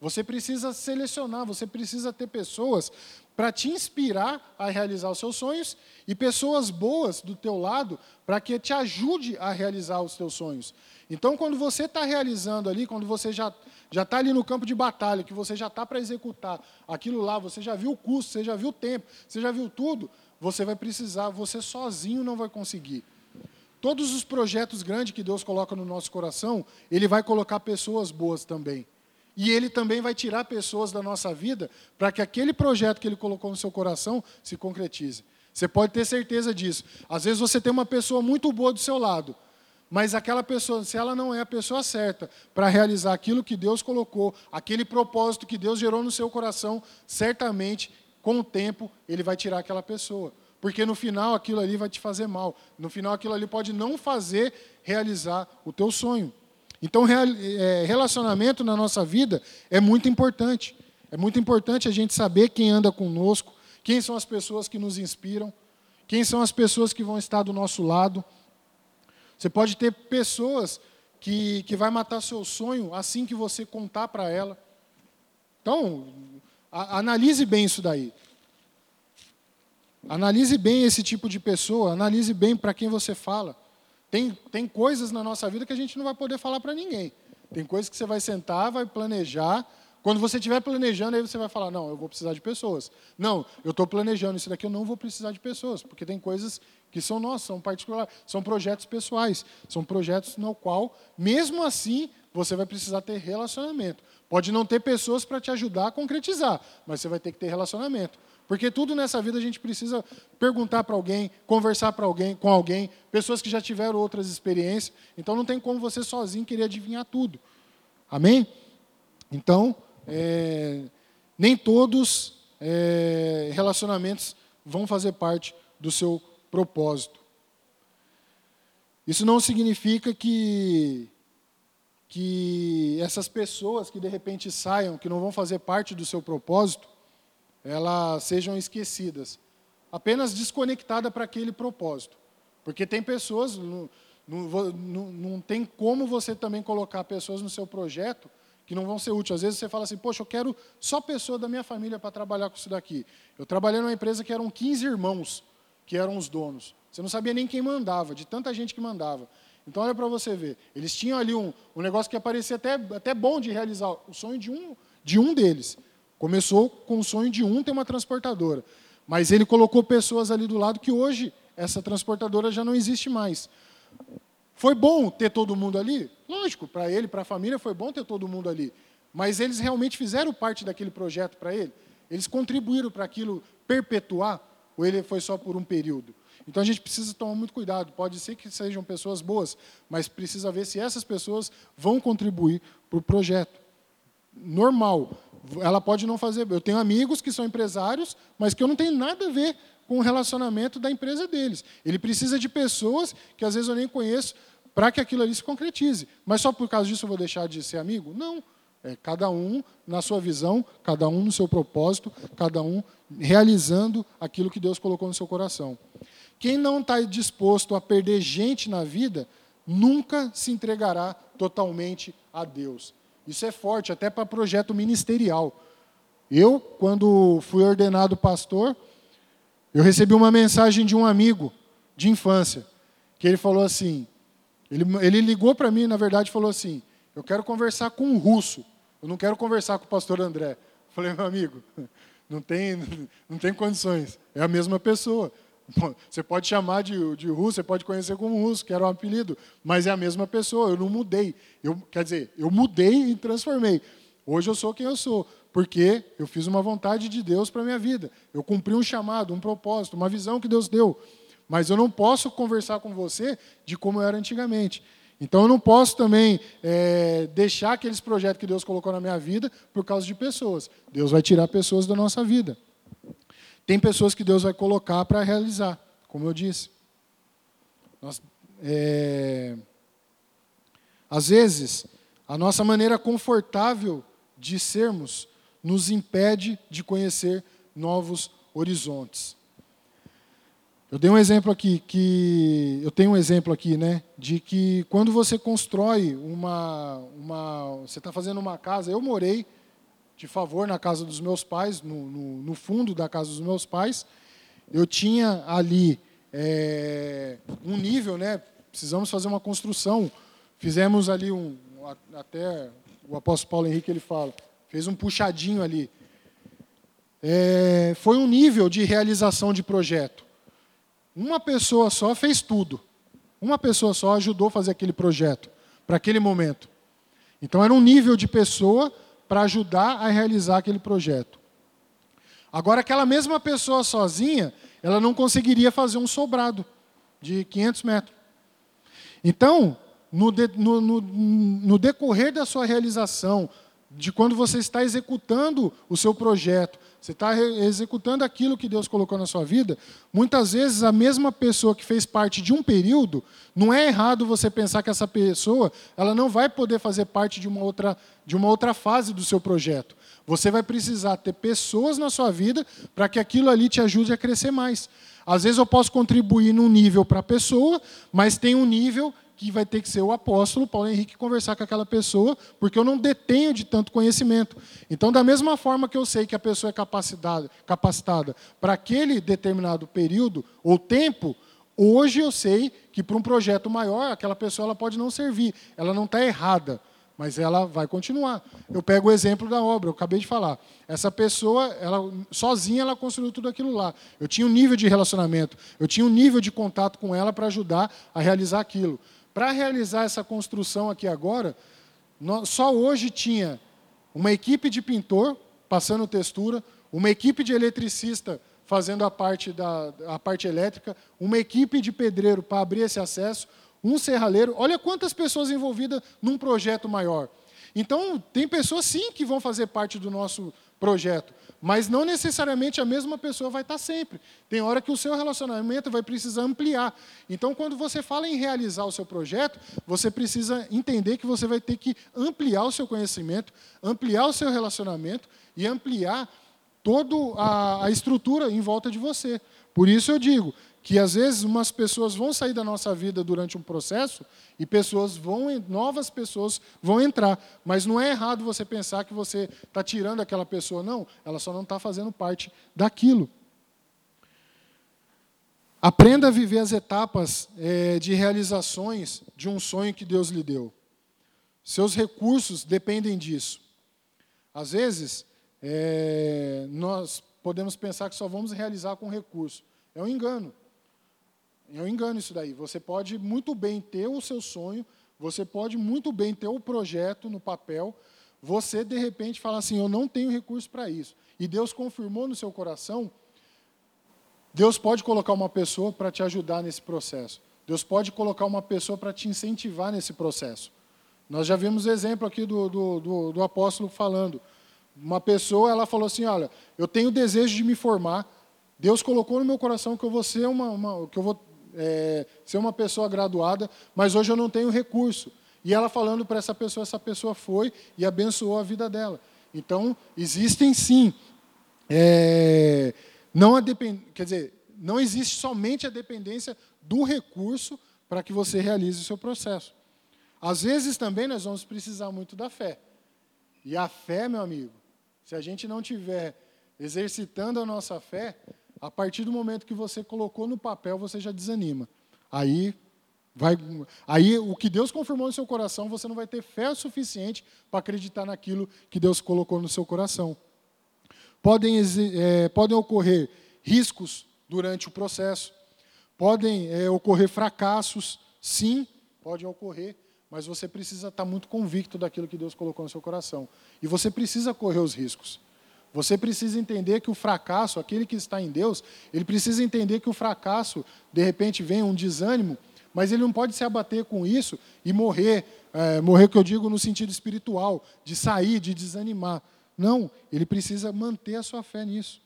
Você precisa selecionar, você precisa ter pessoas para te inspirar a realizar os seus sonhos e pessoas boas do teu lado para que te ajude a realizar os teus sonhos. Então, quando você está realizando ali, quando você já já está ali no campo de batalha, que você já está para executar aquilo lá, você já viu o custo, você já viu o tempo, você já viu tudo, você vai precisar, você sozinho não vai conseguir. Todos os projetos grandes que Deus coloca no nosso coração, Ele vai colocar pessoas boas também. E ele também vai tirar pessoas da nossa vida para que aquele projeto que ele colocou no seu coração se concretize. Você pode ter certeza disso. Às vezes você tem uma pessoa muito boa do seu lado, mas aquela pessoa, se ela não é a pessoa certa para realizar aquilo que Deus colocou, aquele propósito que Deus gerou no seu coração, certamente, com o tempo, ele vai tirar aquela pessoa. Porque no final aquilo ali vai te fazer mal. No final aquilo ali pode não fazer realizar o teu sonho. Então, é, relacionamento na nossa vida é muito importante. É muito importante a gente saber quem anda conosco, quem são as pessoas que nos inspiram, quem são as pessoas que vão estar do nosso lado. Você pode ter pessoas que, que vai matar seu sonho assim que você contar para ela. Então, a, analise bem isso daí. Analise bem esse tipo de pessoa, analise bem para quem você fala. Tem, tem coisas na nossa vida que a gente não vai poder falar para ninguém. Tem coisas que você vai sentar, vai planejar. Quando você estiver planejando, aí você vai falar: não, eu vou precisar de pessoas. Não, eu estou planejando isso daqui, eu não vou precisar de pessoas, porque tem coisas que são nossas, são particulares, são projetos pessoais, são projetos no qual, mesmo assim, você vai precisar ter relacionamento. Pode não ter pessoas para te ajudar a concretizar, mas você vai ter que ter relacionamento. Porque tudo nessa vida a gente precisa perguntar para alguém, conversar para alguém, com alguém, pessoas que já tiveram outras experiências. Então não tem como você sozinho querer adivinhar tudo. Amém? Então, é, nem todos é, relacionamentos vão fazer parte do seu propósito. Isso não significa que que essas pessoas que de repente saiam, que não vão fazer parte do seu propósito, elas sejam esquecidas, apenas desconectada para aquele propósito. Porque tem pessoas, não, não, não, tem como você também colocar pessoas no seu projeto que não vão ser úteis. Às vezes você fala assim, poxa, eu quero só pessoa da minha família para trabalhar com isso daqui. Eu trabalhei numa empresa que eram 15 irmãos que eram os donos. Você não sabia nem quem mandava, de tanta gente que mandava. Então, olha para você ver. Eles tinham ali um, um negócio que parecia até, até bom de realizar. O sonho de um, de um deles. Começou com o sonho de um ter uma transportadora. Mas ele colocou pessoas ali do lado que hoje essa transportadora já não existe mais. Foi bom ter todo mundo ali? Lógico, para ele, para a família, foi bom ter todo mundo ali. Mas eles realmente fizeram parte daquele projeto para ele? Eles contribuíram para aquilo perpetuar? Ou ele foi só por um período? Então a gente precisa tomar muito cuidado. Pode ser que sejam pessoas boas, mas precisa ver se essas pessoas vão contribuir para o projeto. Normal. Ela pode não fazer. Eu tenho amigos que são empresários, mas que eu não tenho nada a ver com o relacionamento da empresa deles. Ele precisa de pessoas que às vezes eu nem conheço para que aquilo ali se concretize. Mas só por causa disso eu vou deixar de ser amigo? Não. É cada um na sua visão, cada um no seu propósito, cada um realizando aquilo que Deus colocou no seu coração. Quem não está disposto a perder gente na vida, nunca se entregará totalmente a Deus. Isso é forte, até para projeto ministerial. Eu, quando fui ordenado pastor, eu recebi uma mensagem de um amigo de infância, que ele falou assim, ele, ele ligou para mim, na verdade, falou assim, eu quero conversar com um russo, eu não quero conversar com o pastor André. Falei, meu amigo, não tem, não tem condições, é a mesma pessoa. Você pode chamar de, de russo, você pode conhecer como russo, que era um apelido, mas é a mesma pessoa, eu não mudei. Eu, quer dizer, eu mudei e transformei. Hoje eu sou quem eu sou, porque eu fiz uma vontade de Deus para a minha vida. Eu cumpri um chamado, um propósito, uma visão que Deus deu. Mas eu não posso conversar com você de como eu era antigamente. Então eu não posso também é, deixar aqueles projetos que Deus colocou na minha vida por causa de pessoas. Deus vai tirar pessoas da nossa vida. Tem pessoas que Deus vai colocar para realizar, como eu disse. Nós, é, às vezes, a nossa maneira confortável de sermos nos impede de conhecer novos horizontes. Eu dei um exemplo aqui que eu tenho um exemplo aqui, né, de que quando você constrói uma, uma você está fazendo uma casa. Eu morei de favor na casa dos meus pais, no, no, no fundo da casa dos meus pais. Eu tinha ali é, um nível, né? Precisamos fazer uma construção. Fizemos ali um, até o apóstolo Paulo Henrique ele fala, fez um puxadinho ali. É, foi um nível de realização de projeto. Uma pessoa só fez tudo. Uma pessoa só ajudou a fazer aquele projeto para aquele momento. Então era um nível de pessoa para ajudar a realizar aquele projeto. Agora, aquela mesma pessoa sozinha, ela não conseguiria fazer um sobrado de 500 metros. Então, no, de, no, no, no decorrer da sua realização, de quando você está executando o seu projeto, você está executando aquilo que Deus colocou na sua vida, muitas vezes a mesma pessoa que fez parte de um período, não é errado você pensar que essa pessoa ela não vai poder fazer parte de uma outra, de uma outra fase do seu projeto. Você vai precisar ter pessoas na sua vida para que aquilo ali te ajude a crescer mais. Às vezes eu posso contribuir num nível para a pessoa, mas tem um nível que vai ter que ser o apóstolo Paulo Henrique conversar com aquela pessoa, porque eu não detenho de tanto conhecimento. Então, da mesma forma que eu sei que a pessoa é capacitada, capacitada para aquele determinado período ou tempo, hoje eu sei que para um projeto maior, aquela pessoa ela pode não servir, ela não está errada, mas ela vai continuar. Eu pego o exemplo da obra, eu acabei de falar. Essa pessoa, ela sozinha, ela construiu tudo aquilo lá. Eu tinha um nível de relacionamento, eu tinha um nível de contato com ela para ajudar a realizar aquilo. Para realizar essa construção aqui agora, só hoje tinha uma equipe de pintor passando textura, uma equipe de eletricista fazendo a parte, da, a parte elétrica, uma equipe de pedreiro para abrir esse acesso, um serralheiro. Olha quantas pessoas envolvidas num projeto maior. Então, tem pessoas sim que vão fazer parte do nosso projeto, mas não necessariamente a mesma pessoa vai estar sempre. Tem hora que o seu relacionamento vai precisar ampliar. Então, quando você fala em realizar o seu projeto, você precisa entender que você vai ter que ampliar o seu conhecimento, ampliar o seu relacionamento e ampliar toda a, a estrutura em volta de você. Por isso eu digo que às vezes umas pessoas vão sair da nossa vida durante um processo e pessoas vão, novas pessoas vão entrar. Mas não é errado você pensar que você está tirando aquela pessoa, não. Ela só não está fazendo parte daquilo. Aprenda a viver as etapas é, de realizações de um sonho que Deus lhe deu. Seus recursos dependem disso. Às vezes, é, nós podemos pensar que só vamos realizar com recurso. É um engano. É um engano isso daí. Você pode muito bem ter o seu sonho, você pode muito bem ter o projeto no papel, você de repente fala assim: eu não tenho recurso para isso. E Deus confirmou no seu coração. Deus pode colocar uma pessoa para te ajudar nesse processo. Deus pode colocar uma pessoa para te incentivar nesse processo. Nós já vimos exemplo aqui do, do, do, do apóstolo falando. Uma pessoa, ela falou assim: Olha, eu tenho desejo de me formar. Deus colocou no meu coração que eu vou ser uma, uma que eu vou é, ser uma pessoa graduada, mas hoje eu não tenho recurso. E ela falando para essa pessoa, essa pessoa foi e abençoou a vida dela. Então existem sim, é, não a depend, quer dizer, não existe somente a dependência do recurso para que você realize o seu processo. Às vezes também nós vamos precisar muito da fé. E a fé, meu amigo, se a gente não tiver exercitando a nossa fé, a partir do momento que você colocou no papel, você já desanima. Aí vai, aí o que Deus confirmou no seu coração, você não vai ter fé suficiente para acreditar naquilo que Deus colocou no seu coração. Podem, é, podem ocorrer riscos durante o processo, podem é, ocorrer fracassos, sim, podem ocorrer, mas você precisa estar muito convicto daquilo que Deus colocou no seu coração. E você precisa correr os riscos. Você precisa entender que o fracasso, aquele que está em Deus, ele precisa entender que o fracasso, de repente, vem um desânimo, mas ele não pode se abater com isso e morrer, é, morrer que eu digo no sentido espiritual, de sair, de desanimar. Não, ele precisa manter a sua fé nisso.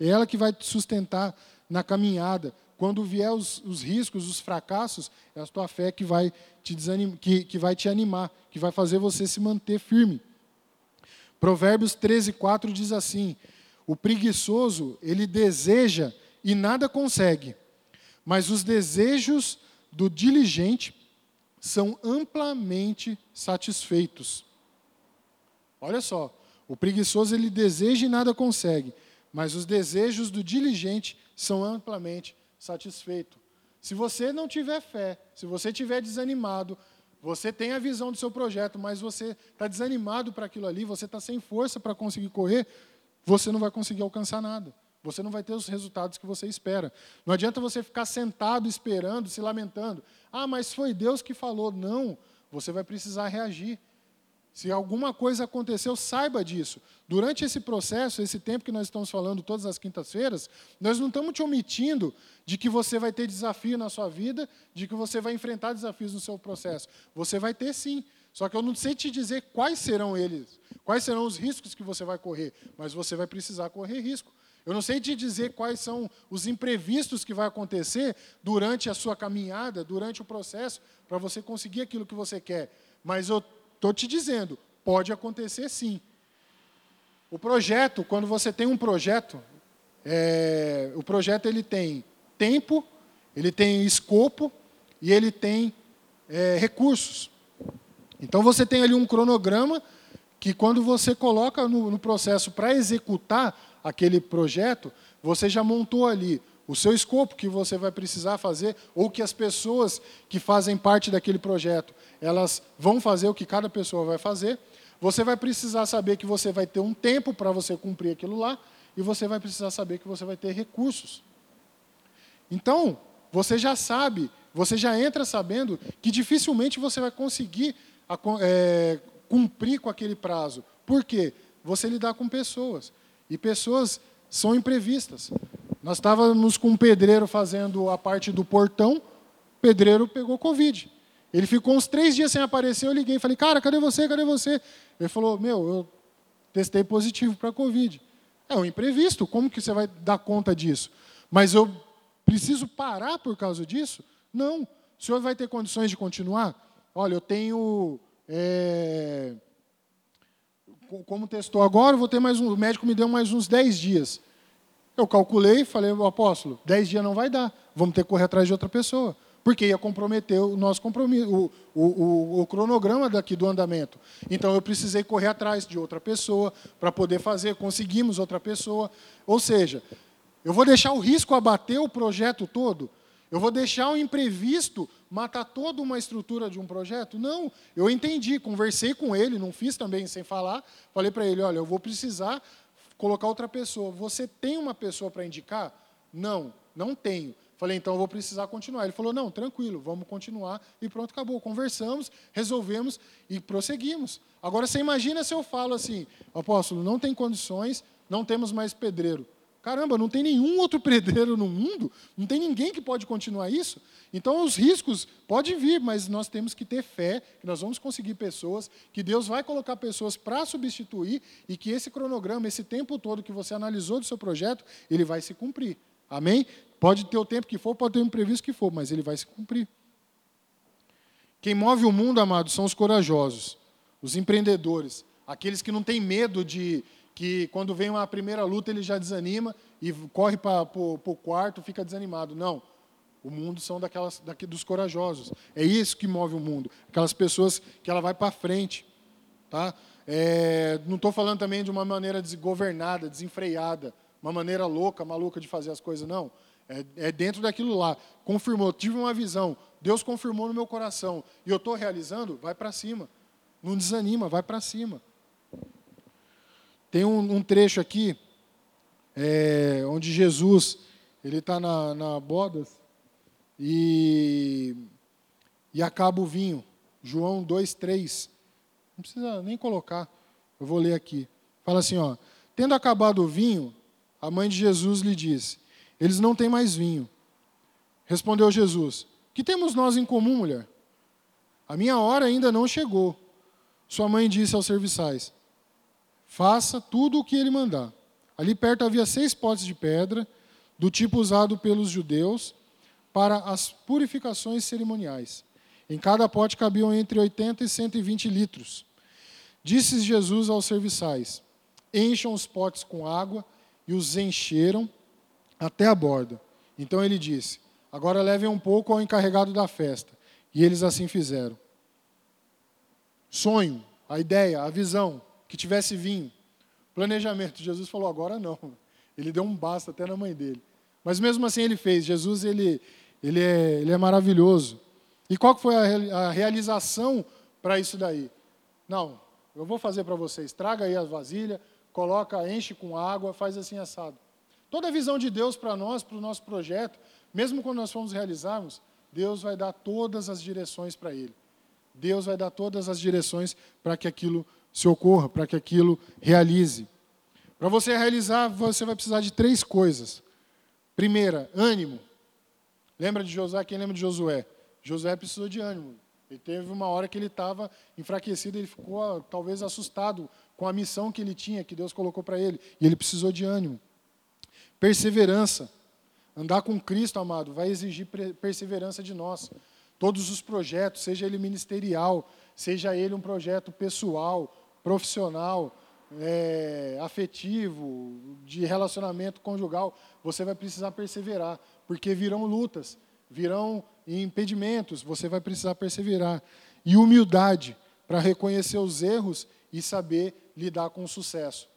É ela que vai te sustentar na caminhada, quando vier os, os riscos, os fracassos, é a tua fé que vai te desanimar, que, que vai te animar, que vai fazer você se manter firme. Provérbios 13, 4 diz assim: O preguiçoso, ele deseja e nada consegue, mas os desejos do diligente são amplamente satisfeitos. Olha só, o preguiçoso ele deseja e nada consegue, mas os desejos do diligente são amplamente satisfeito. Se você não tiver fé, se você estiver desanimado, você tem a visão do seu projeto, mas você está desanimado para aquilo ali, você está sem força para conseguir correr, você não vai conseguir alcançar nada. Você não vai ter os resultados que você espera. Não adianta você ficar sentado esperando, se lamentando. Ah, mas foi Deus que falou. Não, você vai precisar reagir. Se alguma coisa aconteceu, saiba disso. Durante esse processo, esse tempo que nós estamos falando todas as quintas-feiras, nós não estamos te omitindo de que você vai ter desafio na sua vida, de que você vai enfrentar desafios no seu processo. Você vai ter sim. Só que eu não sei te dizer quais serão eles, quais serão os riscos que você vai correr, mas você vai precisar correr risco. Eu não sei te dizer quais são os imprevistos que vai acontecer durante a sua caminhada, durante o processo, para você conseguir aquilo que você quer. Mas eu Estou te dizendo, pode acontecer sim. O projeto, quando você tem um projeto, é, o projeto ele tem tempo, ele tem escopo e ele tem é, recursos. Então você tem ali um cronograma que quando você coloca no, no processo para executar aquele projeto, você já montou ali o seu escopo que você vai precisar fazer, ou que as pessoas que fazem parte daquele projeto, elas vão fazer o que cada pessoa vai fazer. Você vai precisar saber que você vai ter um tempo para você cumprir aquilo lá, e você vai precisar saber que você vai ter recursos. Então, você já sabe, você já entra sabendo que dificilmente você vai conseguir é, cumprir com aquele prazo. Por quê? Você lidar com pessoas. E pessoas são imprevistas. Nós estávamos com um pedreiro fazendo a parte do portão, o pedreiro pegou Covid. Ele ficou uns três dias sem aparecer, eu liguei e falei, cara, cadê você, cadê você? Ele falou, meu, eu testei positivo para Covid. É um imprevisto, como que você vai dar conta disso? Mas eu preciso parar por causa disso? Não. O senhor vai ter condições de continuar? Olha, eu tenho... É como testou agora, vou ter mais um, o médico me deu mais uns 10 dias. Eu calculei, falei, apóstolo, 10 dias não vai dar, vamos ter que correr atrás de outra pessoa. Porque ia comprometer o nosso compromisso, o, o, o, o cronograma daqui do andamento. Então eu precisei correr atrás de outra pessoa para poder fazer, conseguimos outra pessoa. Ou seja, eu vou deixar o risco abater o projeto todo? Eu vou deixar o imprevisto matar toda uma estrutura de um projeto? Não, eu entendi, conversei com ele, não fiz também sem falar, falei para ele, olha, eu vou precisar colocar outra pessoa. Você tem uma pessoa para indicar? Não, não tenho. Falei, então eu vou precisar continuar. Ele falou, não, tranquilo, vamos continuar. E pronto, acabou. Conversamos, resolvemos e prosseguimos. Agora, você imagina se eu falo assim, apóstolo, não tem condições, não temos mais pedreiro. Caramba, não tem nenhum outro pedreiro no mundo, não tem ninguém que pode continuar isso. Então, os riscos podem vir, mas nós temos que ter fé que nós vamos conseguir pessoas, que Deus vai colocar pessoas para substituir e que esse cronograma, esse tempo todo que você analisou do seu projeto, ele vai se cumprir. Amém? Pode ter o tempo que for, pode ter o imprevisto que for, mas ele vai se cumprir. Quem move o mundo, amados, são os corajosos, os empreendedores, aqueles que não têm medo de que quando vem uma primeira luta ele já desanima e corre para o quarto, fica desanimado. Não. O mundo são daquelas, daqui, dos corajosos. É isso que move o mundo. Aquelas pessoas que ela vai para frente. Tá? É, não estou falando também de uma maneira desgovernada, desenfreada, uma maneira louca, maluca de fazer as coisas, não. É, é dentro daquilo lá. Confirmou, tive uma visão, Deus confirmou no meu coração, e eu estou realizando, vai para cima. Não desanima, vai para cima. Tem um, um trecho aqui, é, onde Jesus ele está na, na bodas e, e acaba o vinho. João 2, 3. Não precisa nem colocar, eu vou ler aqui. Fala assim, ó. Tendo acabado o vinho, a mãe de Jesus lhe disse: Eles não têm mais vinho. Respondeu Jesus: Que temos nós em comum, mulher? A minha hora ainda não chegou. Sua mãe disse aos serviçais: faça tudo o que ele mandar. Ali perto havia seis potes de pedra, do tipo usado pelos judeus para as purificações cerimoniais. Em cada pote cabiam entre 80 e 120 litros. Disse Jesus aos serviçais: Encham os potes com água, e os encheram até a borda. Então ele disse: Agora levem um pouco ao encarregado da festa. E eles assim fizeram. Sonho, a ideia, a visão, que tivesse vinho. Planejamento. Jesus falou, agora não. Ele deu um basta até na mãe dele. Mas mesmo assim ele fez. Jesus, ele, ele, é, ele é maravilhoso. E qual foi a, a realização para isso daí? Não, eu vou fazer para vocês. Traga aí as vasilhas, coloca, enche com água, faz assim assado. Toda a visão de Deus para nós, para o nosso projeto, mesmo quando nós formos realizarmos, Deus vai dar todas as direções para ele. Deus vai dar todas as direções para que aquilo se ocorra, para que aquilo realize. Para você realizar, você vai precisar de três coisas. Primeira, ânimo. Lembra de Josué? Quem lembra de Josué? Josué precisou de ânimo. Ele teve uma hora que ele estava enfraquecido, ele ficou talvez assustado com a missão que ele tinha, que Deus colocou para ele, e ele precisou de ânimo. Perseverança. Andar com Cristo, amado, vai exigir perseverança de nós. Todos os projetos, seja ele ministerial, seja ele um projeto pessoal, profissional, é, afetivo, de relacionamento conjugal, você vai precisar perseverar, porque virão lutas, virão impedimentos, você vai precisar perseverar. E humildade para reconhecer os erros e saber lidar com o sucesso.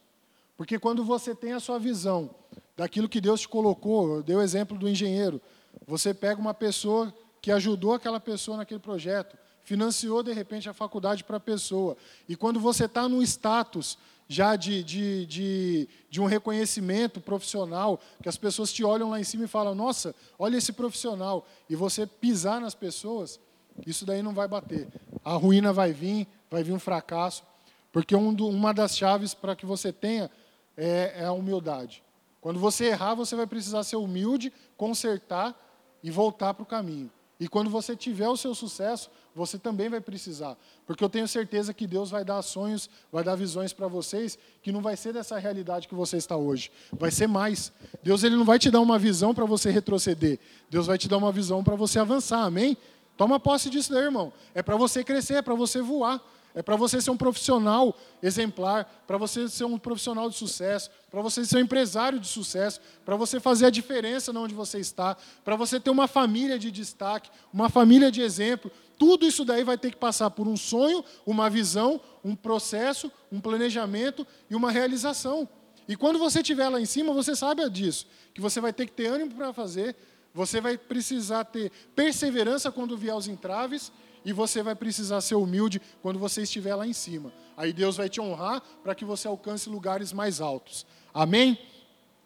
Porque quando você tem a sua visão daquilo que Deus te colocou, eu dei o exemplo do engenheiro, você pega uma pessoa que ajudou aquela pessoa naquele projeto, financiou de repente a faculdade para a pessoa. E quando você está no status já de, de, de, de, um reconhecimento profissional, que as pessoas te olham lá em cima e falam, nossa, olha esse profissional, e você pisar nas pessoas, isso daí não vai bater. A ruína vai vir, vai vir um fracasso, porque um do, uma das chaves para que você tenha é, é a humildade. Quando você errar, você vai precisar ser humilde, consertar e voltar para o caminho. E quando você tiver o seu sucesso, você também vai precisar. Porque eu tenho certeza que Deus vai dar sonhos, vai dar visões para vocês, que não vai ser dessa realidade que você está hoje. Vai ser mais. Deus ele não vai te dar uma visão para você retroceder. Deus vai te dar uma visão para você avançar. Amém? Toma posse disso daí, irmão. É para você crescer, é para você voar. É para você ser um profissional exemplar, para você ser um profissional de sucesso, para você ser um empresário de sucesso, para você fazer a diferença onde você está, para você ter uma família de destaque, uma família de exemplo. Tudo isso daí vai ter que passar por um sonho, uma visão, um processo, um planejamento e uma realização. E quando você estiver lá em cima, você sabe disso, que você vai ter que ter ânimo para fazer, você vai precisar ter perseverança quando vier os entraves e você vai precisar ser humilde quando você estiver lá em cima. Aí Deus vai te honrar para que você alcance lugares mais altos. Amém?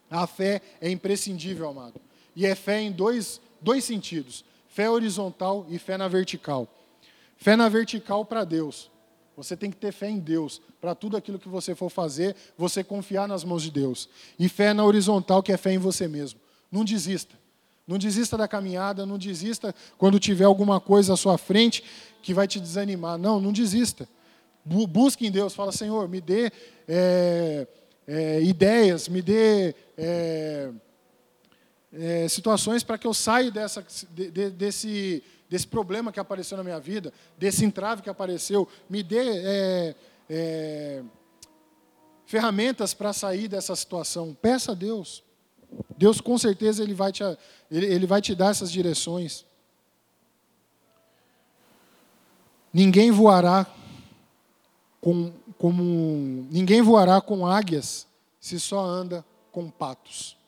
A fé é imprescindível, amado. E é fé em dois, dois sentidos: fé horizontal e fé na vertical. Fé na vertical para Deus. Você tem que ter fé em Deus. Para tudo aquilo que você for fazer, você confiar nas mãos de Deus. E fé na horizontal, que é fé em você mesmo. Não desista. Não desista da caminhada, não desista quando tiver alguma coisa à sua frente que vai te desanimar. Não, não desista. Busque em Deus, fala, Senhor, me dê é, é, ideias, me dê é, é situações para que eu saia dessa, de, de, desse, desse problema que apareceu na minha vida, desse entrave que apareceu. Me dê é, é, ferramentas para sair dessa situação. Peça a Deus. Deus com certeza ele vai te, ele, ele vai te dar essas direções. Ninguém voará com, como ninguém voará com águias se só anda com patos.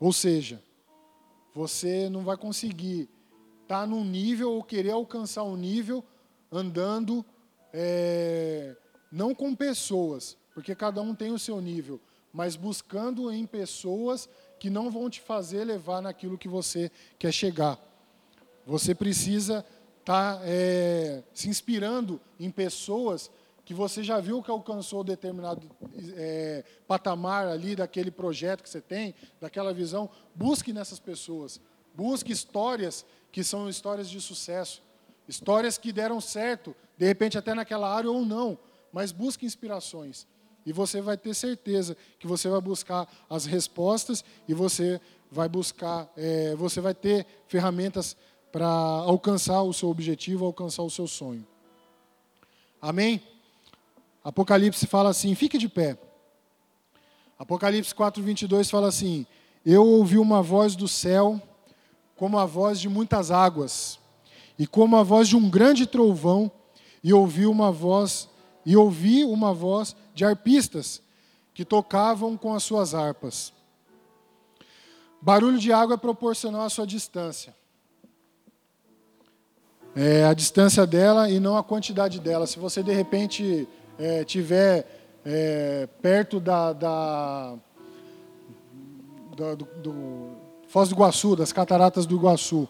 Ou seja, você não vai conseguir estar num nível ou querer alcançar um nível andando é, não com pessoas, porque cada um tem o seu nível, mas buscando em pessoas que não vão te fazer levar naquilo que você quer chegar. Você precisa estar tá, é, se inspirando em pessoas que você já viu que alcançou determinado é, patamar ali daquele projeto que você tem, daquela visão. Busque nessas pessoas. Busque histórias que são histórias de sucesso. Histórias que deram certo, de repente até naquela área ou não. Mas busque inspirações. E você vai ter certeza que você vai buscar as respostas e você vai buscar, é, você vai ter ferramentas para alcançar o seu objetivo, alcançar o seu sonho. Amém? Apocalipse fala assim: fique de pé. Apocalipse 4, 22 fala assim: Eu ouvi uma voz do céu, como a voz de muitas águas, e como a voz de um grande trovão, e ouvi uma voz, e ouvi uma voz de arpistas que tocavam com as suas harpas. Barulho de água é proporcional à sua distância. É a distância dela e não a quantidade dela. Se você de repente é, tiver é, perto da, da, da do, do Foz do Iguaçu, das cataratas do Iguaçu,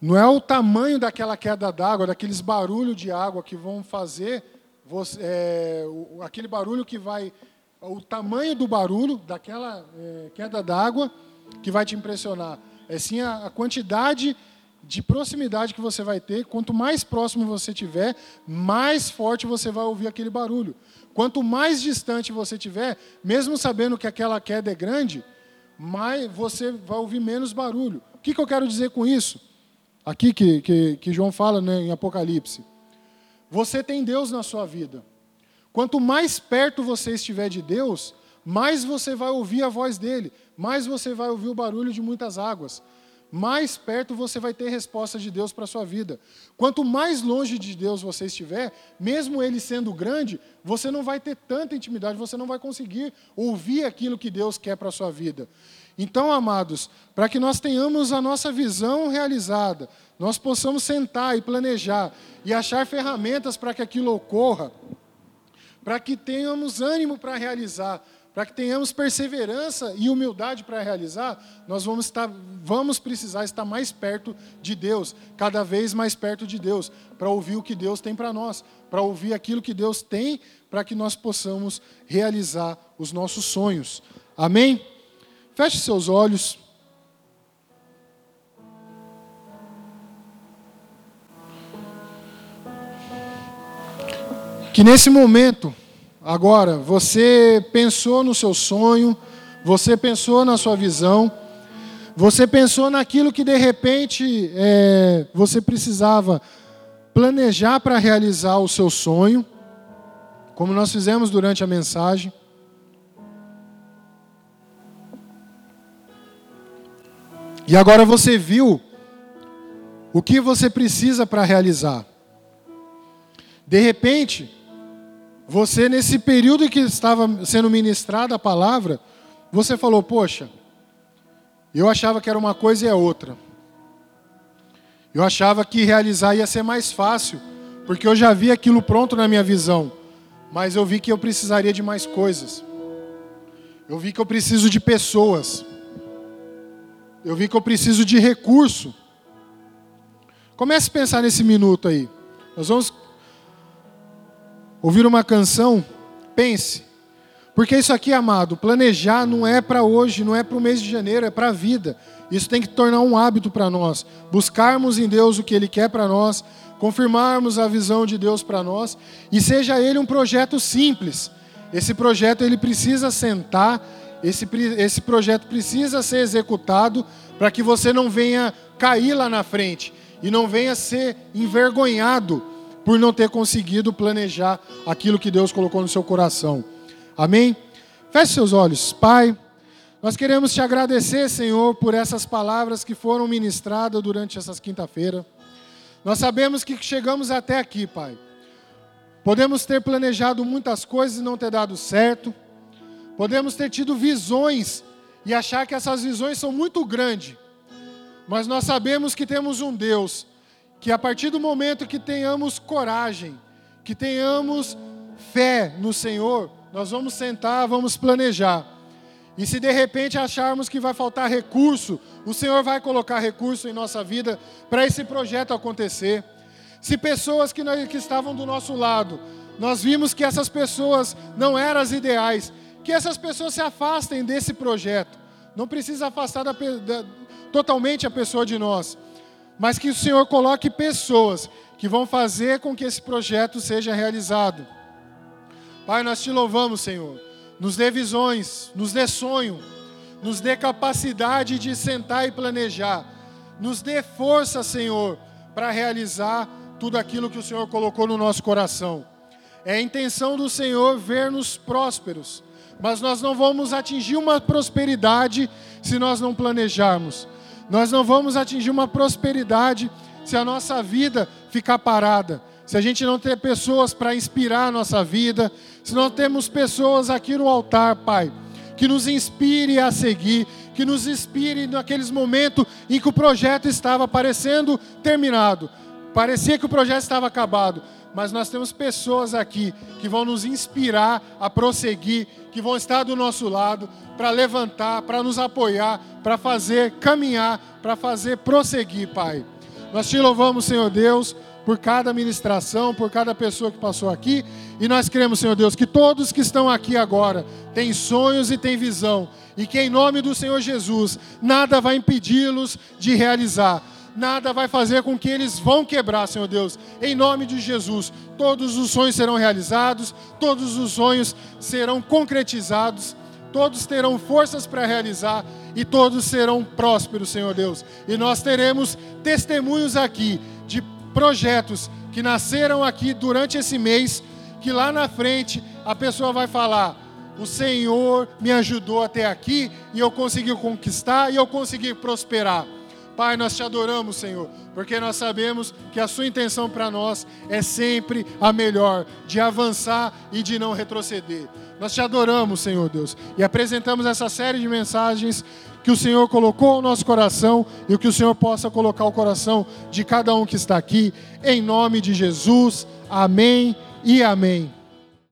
não é o tamanho daquela queda d'água, daqueles barulhos de água que vão fazer você, é, o, aquele barulho que vai. O tamanho do barulho daquela é, queda d'água que vai te impressionar. É sim a, a quantidade de proximidade que você vai ter. Quanto mais próximo você tiver, mais forte você vai ouvir aquele barulho. Quanto mais distante você tiver, mesmo sabendo que aquela queda é grande, mais você vai ouvir menos barulho. O que, que eu quero dizer com isso? Aqui que, que, que João fala né, em Apocalipse. Você tem Deus na sua vida. Quanto mais perto você estiver de Deus, mais você vai ouvir a voz dele, mais você vai ouvir o barulho de muitas águas, mais perto você vai ter resposta de Deus para a sua vida. Quanto mais longe de Deus você estiver, mesmo ele sendo grande, você não vai ter tanta intimidade, você não vai conseguir ouvir aquilo que Deus quer para a sua vida. Então, amados, para que nós tenhamos a nossa visão realizada, nós possamos sentar e planejar e achar ferramentas para que aquilo ocorra, para que tenhamos ânimo para realizar, para que tenhamos perseverança e humildade para realizar, nós vamos, estar, vamos precisar estar mais perto de Deus, cada vez mais perto de Deus, para ouvir o que Deus tem para nós, para ouvir aquilo que Deus tem, para que nós possamos realizar os nossos sonhos. Amém? Feche seus olhos. Que nesse momento, agora, você pensou no seu sonho, você pensou na sua visão, você pensou naquilo que de repente é, você precisava planejar para realizar o seu sonho, como nós fizemos durante a mensagem. E agora você viu o que você precisa para realizar. De repente, você, nesse período que estava sendo ministrada a palavra, você falou: Poxa, eu achava que era uma coisa e é outra. Eu achava que realizar ia ser mais fácil, porque eu já vi aquilo pronto na minha visão, mas eu vi que eu precisaria de mais coisas. Eu vi que eu preciso de pessoas. Eu vi que eu preciso de recurso. Comece a pensar nesse minuto aí. Nós vamos ouvir uma canção, pense. Porque isso aqui, amado, planejar não é para hoje, não é para o mês de janeiro, é para a vida. Isso tem que tornar um hábito para nós. Buscarmos em Deus o que Ele quer para nós, confirmarmos a visão de Deus para nós, e seja ele um projeto simples. Esse projeto ele precisa sentar, esse, esse projeto precisa ser executado para que você não venha cair lá na frente e não venha ser envergonhado por não ter conseguido planejar aquilo que Deus colocou no seu coração. Amém? Feche seus olhos. Pai, nós queremos te agradecer, Senhor, por essas palavras que foram ministradas durante essas quinta-feira. Nós sabemos que chegamos até aqui, Pai. Podemos ter planejado muitas coisas e não ter dado certo. Podemos ter tido visões e achar que essas visões são muito grandes. Mas nós sabemos que temos um Deus que a partir do momento que tenhamos coragem, que tenhamos fé no Senhor, nós vamos sentar, vamos planejar. E se de repente acharmos que vai faltar recurso, o Senhor vai colocar recurso em nossa vida para esse projeto acontecer. Se pessoas que, nós, que estavam do nosso lado, nós vimos que essas pessoas não eram as ideais, que essas pessoas se afastem desse projeto. Não precisa afastar da, da, totalmente a pessoa de nós mas que o Senhor coloque pessoas que vão fazer com que esse projeto seja realizado. Pai, nós te louvamos, Senhor. Nos dê visões, nos dê sonho, nos dê capacidade de sentar e planejar. Nos dê força, Senhor, para realizar tudo aquilo que o Senhor colocou no nosso coração. É a intenção do Senhor ver-nos prósperos, mas nós não vamos atingir uma prosperidade se nós não planejarmos. Nós não vamos atingir uma prosperidade se a nossa vida ficar parada. Se a gente não ter pessoas para inspirar a nossa vida, se não temos pessoas aqui no altar, Pai, que nos inspire a seguir, que nos inspire naqueles momentos em que o projeto estava parecendo terminado, parecia que o projeto estava acabado, mas nós temos pessoas aqui que vão nos inspirar a prosseguir, que vão estar do nosso lado para levantar, para nos apoiar, para fazer caminhar, para fazer prosseguir, Pai. Nós te louvamos, Senhor Deus, por cada ministração, por cada pessoa que passou aqui, e nós queremos, Senhor Deus, que todos que estão aqui agora têm sonhos e têm visão, e que em nome do Senhor Jesus, nada vai impedi-los de realizar nada vai fazer com que eles vão quebrar, Senhor Deus. Em nome de Jesus, todos os sonhos serão realizados, todos os sonhos serão concretizados, todos terão forças para realizar e todos serão prósperos, Senhor Deus. E nós teremos testemunhos aqui de projetos que nasceram aqui durante esse mês, que lá na frente a pessoa vai falar: o Senhor me ajudou até aqui e eu consegui conquistar e eu consegui prosperar. Pai, nós te adoramos, Senhor, porque nós sabemos que a Sua intenção para nós é sempre a melhor, de avançar e de não retroceder. Nós te adoramos, Senhor Deus, e apresentamos essa série de mensagens que o Senhor colocou no nosso coração e que o Senhor possa colocar o coração de cada um que está aqui, em nome de Jesus. Amém e amém.